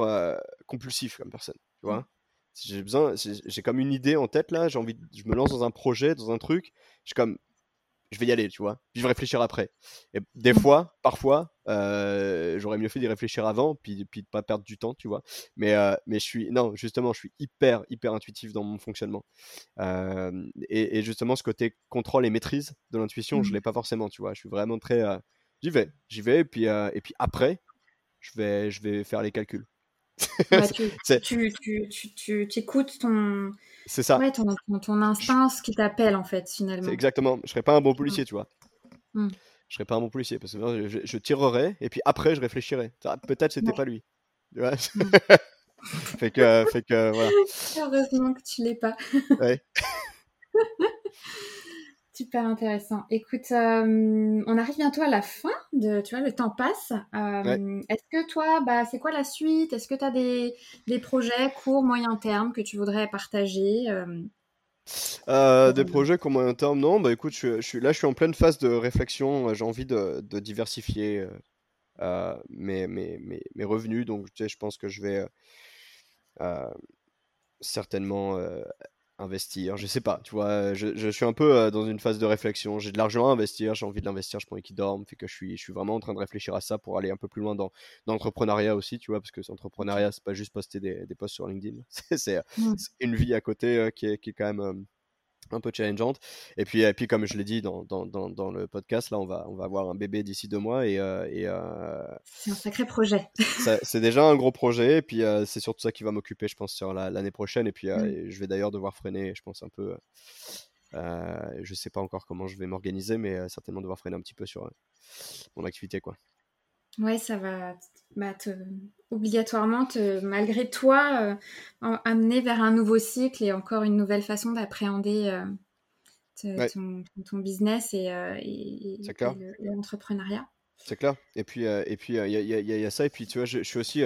compulsif comme personne, tu vois. Si j'ai besoin, j'ai comme une idée en tête là, j'ai envie, je me lance dans un projet, dans un truc, je comme, je vais y aller, tu vois. Puis je vais réfléchir après. Et des mmh. fois, parfois, j'aurais mieux fait d'y réfléchir avant, puis, puis de pas perdre du temps, tu vois. Mais, mais je suis, non, justement, je suis hyper, hyper intuitif dans mon fonctionnement. et, justement, ce côté contrôle et maîtrise de l'intuition, je je mmh. l'ai pas forcément, tu vois. Je suis vraiment très, j'y vais, j'y vais, et puis, et puis après, je vais, je vais faire les calculs. tu, tu, tu, écoutes ton, c'est ça. Ouais, ton, ton, instinct, ce qui t'appelle en fait finalement. Exactement. Je serais pas un bon policier, tu vois. Mmh. Je serais pas un bon policier parce que je, je tirerais et puis après je réfléchirais. Peut-être c'était pas lui. Tu vois? Mmh. fait que, fait que voilà. Heureusement que tu l'es pas. ouais. Super intéressant. Écoute, euh, on arrive bientôt à la fin de, tu vois, le temps passe. Euh, est-ce que toi, bah, c'est quoi la suite? Est-ce que tu as des, des, projets court, moyen terme que tu voudrais partager euh? des projets court moyen terme, non. Bah écoute, je, suis là, je suis en pleine phase de réflexion. J'ai envie de, de diversifier mes, mes, mes, mes, revenus. Donc, tu sais, je pense que je vais certainement investir, je sais pas, tu vois, je, je suis un peu dans une phase de réflexion, j'ai de l'argent à investir, j'ai envie de l'investir, je pourrais qu'il dorme, fait que je suis, je suis vraiment en train de réfléchir à ça pour aller un peu plus loin dans, dans l'entrepreneuriat aussi, tu vois, parce que l'entrepreneuriat, c'est pas juste poster des, des posts sur LinkedIn, c'est mmh. une vie à côté qui, est, qui est quand même un peu challengeante. Et puis, et puis comme je l'ai dit dans, dans, dans, le podcast, là, on va, on va avoir un bébé d'ici deux mois. Et, euh, et euh, c'est un sacré projet. c'est déjà un gros projet. Et puis, euh, c'est surtout ça qui va m'occuper, je pense, sur l'année prochaine. Et puis, mm. je vais d'ailleurs devoir freiner, je pense, un peu. je sais pas encore comment je vais m'organiser, mais certainement devoir freiner un petit peu sur mon activité, quoi. Ouais, ça va bah, te, obligatoirement, te, malgré toi, euh, amener vers un nouveau cycle et encore une nouvelle façon d'appréhender euh, ton, business et, euh, l'entrepreneuriat. C'est clair. Et puis, et puis, il y, a ça. Et puis, tu vois, je, suis aussi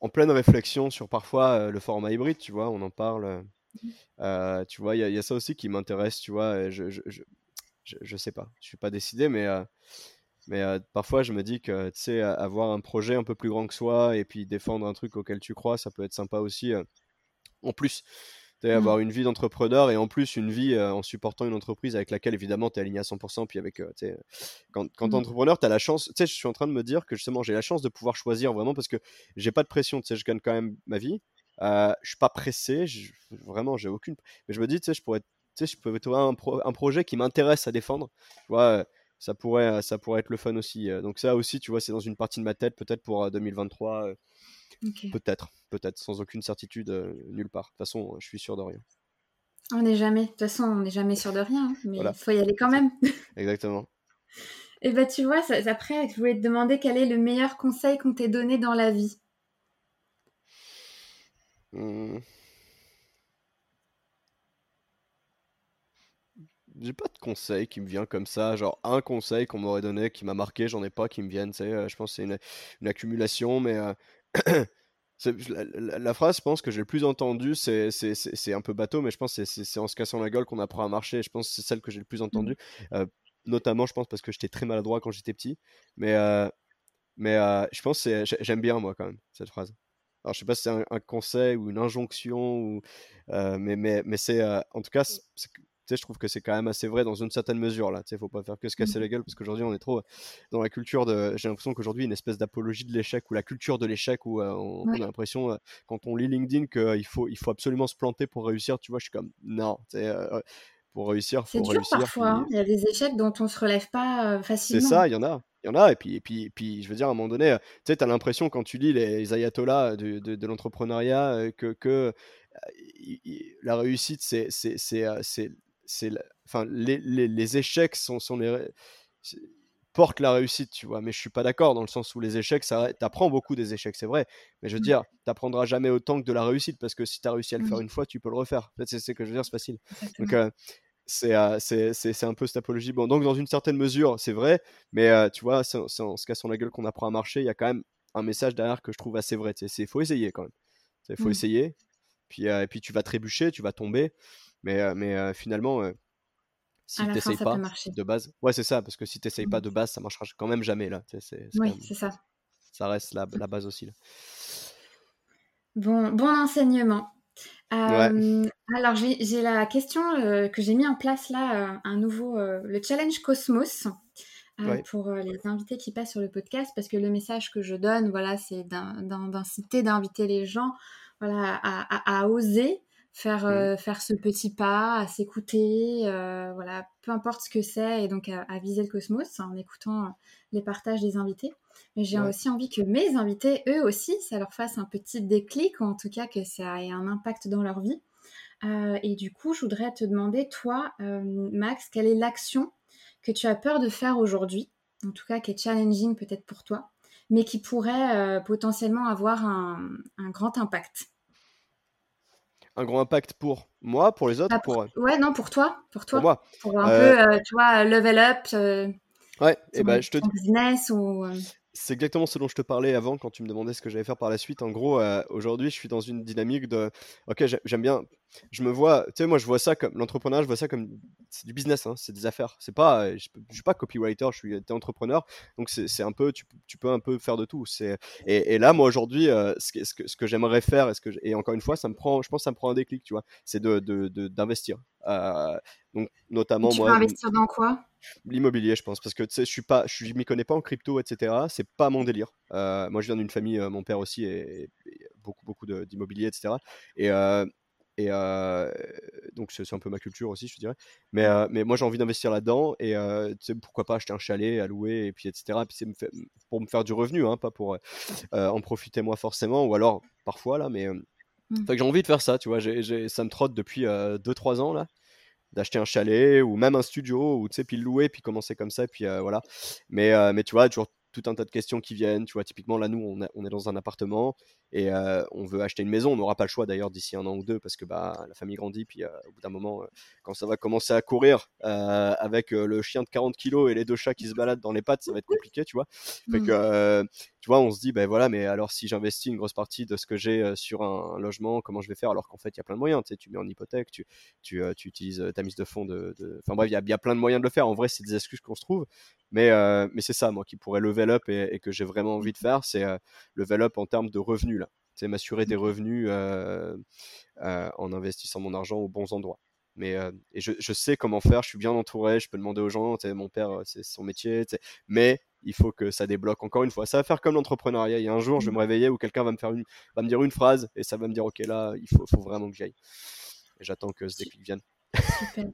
en pleine réflexion sur parfois le format hybride. Tu vois, on en parle. Mmh. tu vois, il y, a ça aussi qui m'intéresse. Tu vois, je je, je, je, sais pas. Je suis pas décidé, mais mais parfois, je me dis que, tu sais, avoir un projet un peu plus grand que soi et puis défendre un truc auquel tu crois, ça peut être sympa aussi. en plus, tu mmh. avoir une vie d'entrepreneur et en plus une vie en supportant une entreprise avec laquelle, évidemment, tu es aligné à 100%. Puis avec, quand, quand tu es mmh. entrepreneur, tu as la chance. Tu sais, je suis en train de me dire que justement, j'ai la chance de pouvoir choisir vraiment parce que j'ai pas de pression. Tu sais, je gagne quand même ma vie. Je suis pas pressé. Vraiment, j'ai aucune. Mais je me dis, tu sais, je pourrais tu sais, je peux trouver un, un projet qui m'intéresse à défendre. Tu vois, ça pourrait, euh, ça pourrait être le fun aussi. Euh. Donc ça aussi, tu vois, c'est dans une partie de ma tête, peut-être pour 2023. Euh, peut-être, peut-être, sans aucune certitude, nulle part. De toute façon, je suis sûr de rien. On n'est jamais, de toute façon, on n'est jamais sûr de rien, hein, mais il faut y aller quand même. Exactement. Et bah tu vois, après, je voulais te demander quel est le meilleur conseil qu'on t'ait donné dans la vie. Mmh. J'ai pas de conseil qui me vient comme ça, genre un conseil qu'on m'aurait donné qui m'a marqué, j'en ai pas qui me viennent, tu sais, euh, je pense que c'est une, une, accumulation, mais euh, la, phrase, je pense que j'ai le plus entendu, c'est un peu bateau, mais je pense que c'est en se cassant la gueule qu'on apprend à marcher, je pense que c'est celle que j'ai le plus mmh. entendue, euh, notamment, je pense, parce que j'étais très maladroit quand j'étais petit, mais Mais je pense que j'aime bien, moi, quand même, cette phrase. Alors, je sais pas si c'est un, conseil ou une injonction, ou, mais, mais, mais c'est en tout cas, je trouve que c'est quand même assez vrai dans une certaine mesure là. Tu sais, faut pas faire que se casser mmh. la gueule parce qu'aujourd'hui on est trop dans la culture de. J'ai l'impression qu'aujourd'hui une espèce d'apologie de l'échec ou la culture de l'échec où on, a l'impression quand on lit LinkedIn qu'il faut il faut absolument se planter pour réussir. Tu vois, je suis comme non. pour réussir, faut C'est dur parfois. Hein. Il y a des échecs dont on se relève pas facilement. C'est ça, il y en a. Il y en a, et puis, et puis, et puis je veux dire, à un moment donné, tu sais, tu as l'impression quand tu lis les ayatollahs de, de, de l'entrepreneuriat que, que la réussite, c'est c'est enfin les, les, les, échecs sont, sont les portent la réussite, tu vois. Mais je suis pas d'accord dans le sens où les échecs, ça t'apprends beaucoup des échecs, c'est vrai. Mais je veux mmh. dire, t'apprendras jamais autant que de la réussite parce que si tu as réussi à le faire une fois, tu peux le refaire. En fait, c'est ce que je veux dire, c'est facile. Donc euh, euh, c'est c'est un peu cette apologie. Bon, donc dans une certaine mesure, c'est vrai, mais euh, tu vois, c'est en se cassant la gueule qu'on apprend à marcher. Il y a quand même un message derrière que je trouve assez vrai. Il faut essayer quand même. Il faut mmh. essayer. Puis, et puis tu vas trébucher, tu vas tomber. Mais, mais finalement, si tu n'essayes pas de base, ouais, c'est ça, parce que si tu n'essayes pas mmh. de base, ça marchera quand même jamais là. oui, c'est ça. Ça reste la, la base aussi. Là. Bon, bon enseignement. Alors, j'ai la question que j'ai mis en place là, un nouveau, le challenge Cosmos. pour les invités qui passent sur le podcast parce que le message que je donne voilà c'est d'inciter d'inviter les gens voilà à, à oser faire, mmh. euh, faire ce petit pas, à s'écouter, euh, voilà, peu importe ce que c'est, et donc à, viser le cosmos en écoutant euh, les partages des invités. Mais j'ai aussi envie que mes invités, eux aussi, ça leur fasse un petit déclic, ou en tout cas que ça ait un impact dans leur vie. et du coup, je voudrais te demander, toi, Max, quelle est l'action que tu as peur de faire aujourd'hui, en tout cas qui est challenging peut-être pour toi, mais qui pourrait potentiellement avoir un grand impact? Un grand impact pour moi, pour les autres, bah, pour... Ouais, non, pour toi, pour toi. Pour moi. Pour un peu, euh, tu vois, level up. Euh, ouais, et ben je te business ou. Euh. C'est exactement ce dont je te parlais avant quand tu me demandais ce que j'allais faire par la suite. En gros, aujourd'hui, je suis dans une dynamique de. Ok, j'aime bien. Je me vois. Tu sais, moi, je vois ça comme. L'entrepreneuriat, je vois ça comme. C'est du business, hein, c'est des affaires. C'est pas. Je, je, suis pas copywriter, je suis entrepreneur. Donc, c'est un peu. Tu, peux un peu faire de tout. Et, et là, moi, aujourd'hui, ce que, ce que, j'aimerais faire, et, que encore une fois, ça me prend. Je pense que ça me prend un déclic, tu vois. C'est d'investir. De, de, donc, notamment. tu moi, veux investir dans quoi? L'immobilier, je pense, parce que tu sais, je suis pas, je m'y connais pas en crypto, etc. C'est pas mon délire. Euh, moi, je viens d'une famille, euh, mon père aussi, et, beaucoup, beaucoup d'immobilier, etc. Et, euh, et donc c'est un peu ma culture aussi, je dirais. Mais, mais moi, j'ai envie d'investir là-dedans, et tu sais, pourquoi pas acheter un chalet à louer, et puis etc. Puis c'est pour me faire du revenu, hein, pas pour en profiter moi forcément, ou alors parfois là, mais mmh. j'ai envie de faire ça, tu vois. ça me trotte depuis 2-3 ans là d'acheter un chalet ou même un studio ou tu sais puis le louer puis commencer comme ça puis euh, voilà mais euh, mais tu vois toujours tout un tas de questions qui viennent tu vois typiquement là nous on, on est dans un appartement et euh, on veut acheter une maison. On n'aura pas le choix d'ailleurs d'ici un an ou deux parce que bah, la famille grandit. Puis euh, au bout d'un moment, euh, quand ça va commencer à courir avec le chien de 40 kilos et les deux chats qui se baladent dans les pattes, ça va être compliqué, tu vois. Fait mmh. que tu vois, on se dit, ben voilà, mais alors si j'investis une grosse partie de ce que j'ai sur un, logement, comment je vais faire? Alors qu'en fait il y a plein de moyens. Tu sais, tu mets en hypothèque, tu, tu, tu utilises ta mise de fonds de. Enfin bref, il y a, y a, plein de moyens de le faire. En vrai, c'est des excuses qu'on se trouve, mais mais c'est ça, moi, qui pourrait level up et, et que j'ai vraiment envie de faire, c'est level up en termes de revenus là c'est m'assurer des revenus euh, euh, en investissant mon argent aux bons endroits. Mais euh, et je, je, sais comment faire, je suis bien entouré, je peux demander aux gens, mon père, c'est son métier, mais il faut que ça débloque. Encore une fois, ça va faire comme l'entrepreneuriat. Il y a un jour, je vais me réveiller où quelqu'un va me faire une, va me dire une phrase et ça va me dire, ok, là, il faut, faut vraiment que j'aille. Et j'attends que ce déclic vienne. Super.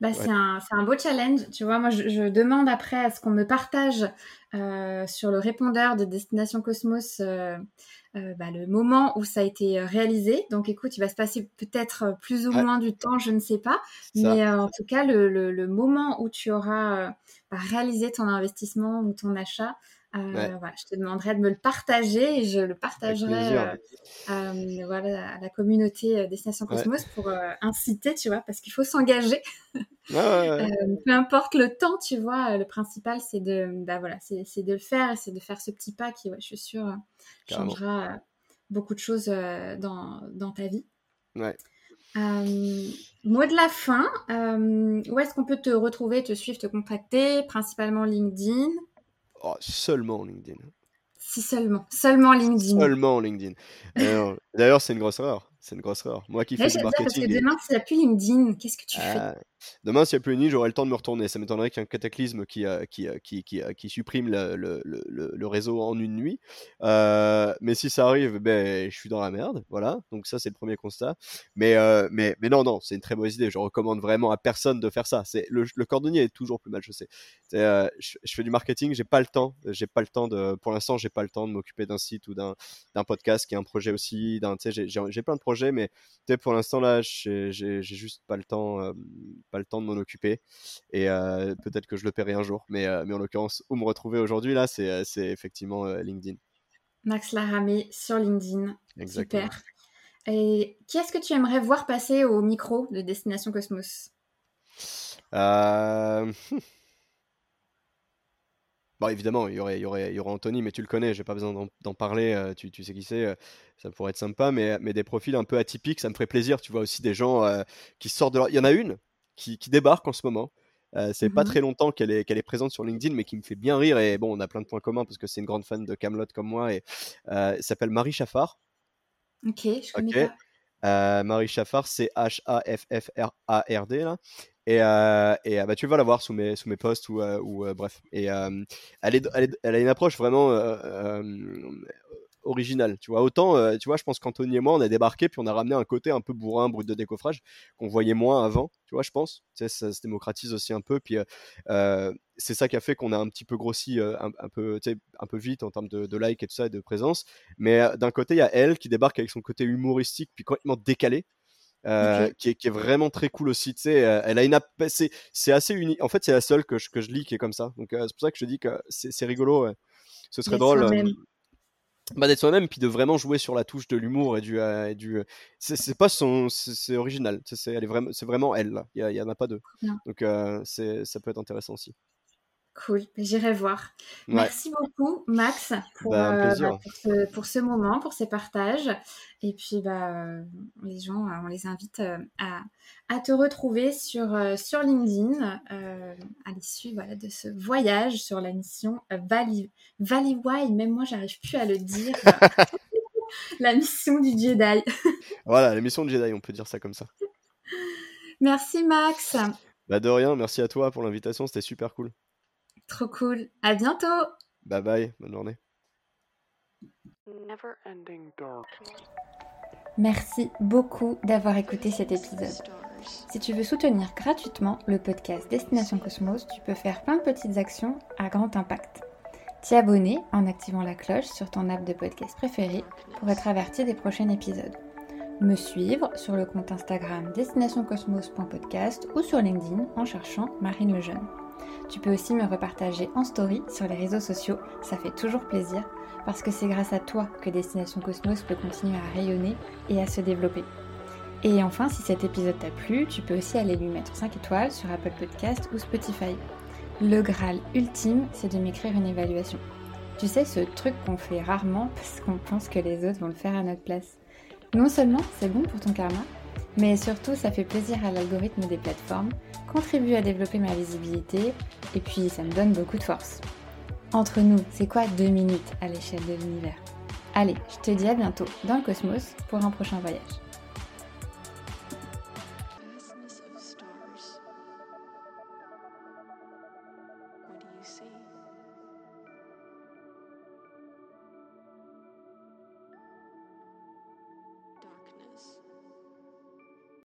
Bah, c'est un, un, beau challenge. Tu vois, moi, je, je demande après à ce qu'on me partage euh, sur le répondeur de Destination Cosmos euh, euh, bah, le moment où ça a été réalisé. Donc, écoute, il va se passer peut-être plus ou moins du temps, je ne sais pas. Mais en tout cas, le, le, le, moment où tu auras bah, réalisé ton investissement ou ton achat, euh, voilà, je te demanderai de me le partager et je le partagerai euh, euh, voilà, à la communauté Destination Cosmos pour inciter, tu vois, parce qu'il faut s'engager. peu importe le temps, tu vois, le principal c'est de, bah, voilà, c'est de le faire, c'est de faire ce petit pas qui, je suis sûre, changera beaucoup de choses dans, dans, ta vie. Ouais. mot de la fin, où est-ce qu'on peut te retrouver, te suivre, te contacter Principalement LinkedIn? Oh, seulement LinkedIn. Si seulement. Seulement LinkedIn. Seulement LinkedIn. D'ailleurs, c'est une grosse erreur. C'est une grosse erreur. Moi qui fais du marketing. parce que demain, s'il n'y a plus LinkedIn, qu'est-ce que tu fais? Ah, Demain, s'il n'y a plus LinkedIn, j'aurai le temps de me retourner. Ça m'étonnerait qu'un cataclysme qui, euh, qui, euh, qui, qui, euh, qui, supprime le, le, le, réseau en une nuit. mais si ça arrive, ben, je suis dans la merde. Voilà. Donc, ça, c'est le premier constat. Mais, mais, mais non, non, c'est une très mauvaise idée. Je recommande vraiment à personne de faire ça. Le, cordonnier est toujours plus mal, je sais. Je, fais du marketing, j'ai pas le temps. Pas le temps de. Pour l'instant, j'ai pas le temps de m'occuper d'un site ou d'un podcast qui est un projet aussi. J'ai plein de projets mais pour l'instant là, j'ai juste pas le temps, euh, pas le temps de m'en occuper. Et euh, peut-être que je le paierai un jour, mais, euh, mais en l'occurrence, où me retrouver aujourd'hui là, c'est effectivement LinkedIn. Max Laramé sur LinkedIn. Exactement. Super. Et qui est-ce que tu aimerais voir passer au micro de Destination Cosmos? Bon, évidemment, il y aurait, il y aurait, il y aurait Anthony, mais tu le connais, j'ai pas besoin d'en parler, euh, tu, tu, sais qui c'est, euh, ça pourrait être sympa, mais, mais des profils un peu atypiques, ça me ferait plaisir. Tu vois aussi des gens euh, qui sortent de leur. Il y en a une qui, qui débarque en ce moment. c'est pas mmh très longtemps qu'elle est, qu'elle est présente sur LinkedIn, mais qui me fait bien rire. Et bon, on a plein de points communs parce que c'est une grande fan de Camelot comme moi. Et elle s'appelle Marie Chaffard. Ok, je connais pas. Marie Chaffard, c'est H-A-F-F-R-A-R-D là. Et, euh, et bah, tu vas la voir sous mes, sous mes posts ou, euh, ou euh, bref. Et elle, est, elle, elle, a une approche vraiment originale. Tu vois, autant, tu vois, je pense qu'Anthony et moi, on a débarqué puis on a ramené un côté un peu bourrin, brut de décoffrage qu'on voyait moins avant. Tu vois, je pense. Tu sais, ça se démocratise aussi un peu. Puis c'est ça qui a fait qu'on a un petit peu grossi un, un, peu, un peu vite en termes de, de likes et tout ça et de présence. Mais d'un côté, il y a elle qui débarque avec son côté humoristique puis complètement décalé. Euh, qui, est, qui, est, vraiment très cool aussi. Tu sais, euh, elle a une c'est assez unique. En fait, c'est la seule que je, que je lis qui est comme ça. Donc euh, c'est pour ça que je te dis que c'est rigolo. Ce serait drôle. Bah, d'être soi-même puis de vraiment jouer sur la touche de l'humour et du, du c'est pas son c'est original c'est elle est vraiment c'est vraiment elle là. Il y, en a pas deux. Donc c'est ça peut être intéressant aussi Cool, j'irai voir. Merci beaucoup, Max, pour, bah, euh, bah, pour, ce, moment, pour ces partages. Et puis, bah, euh, les gens, euh, on les invite à, à te retrouver sur, sur LinkedIn à l'issue voilà, de ce voyage sur la mission Valley, Valley Wide. Même moi, j'arrive plus à le dire. la mission du Jedi. voilà, la mission du Jedi, on peut dire ça comme ça. Merci, Max. Bah, de rien, merci à toi pour l'invitation, c'était super cool. Trop cool. À bientôt. Bye bye. Bonne journée. Merci beaucoup d'avoir écouté cet épisode. Si tu veux soutenir gratuitement le podcast Destination Cosmos, tu peux faire plein de petites actions à grand impact. T'y abonner en activant la cloche sur ton app de podcast préféré pour être averti des prochains épisodes. Me suivre sur le compte Instagram destinationcosmos.podcast ou sur LinkedIn en cherchant Marine Lejeune. Tu peux aussi me repartager en story sur les réseaux sociaux, ça fait toujours plaisir parce que c'est grâce à toi que Destination Cosmos peut continuer à rayonner et à se développer. Et enfin, si cet épisode t'a plu, tu peux aussi aller lui mettre 5 étoiles sur Apple Podcast ou Spotify. Le Graal ultime, c'est de m'écrire une évaluation. Tu sais, ce truc qu'on fait rarement parce qu'on pense que les autres vont le faire à notre place. Non seulement c'est bon pour ton karma, mais surtout ça fait plaisir à l'algorithme des plateformes, contribue à développer ma visibilité et puis ça me donne beaucoup de force. Entre nous, c'est quoi deux minutes à l'échelle de l'univers? Allez, je te dis à bientôt dans le cosmos pour un prochain voyage.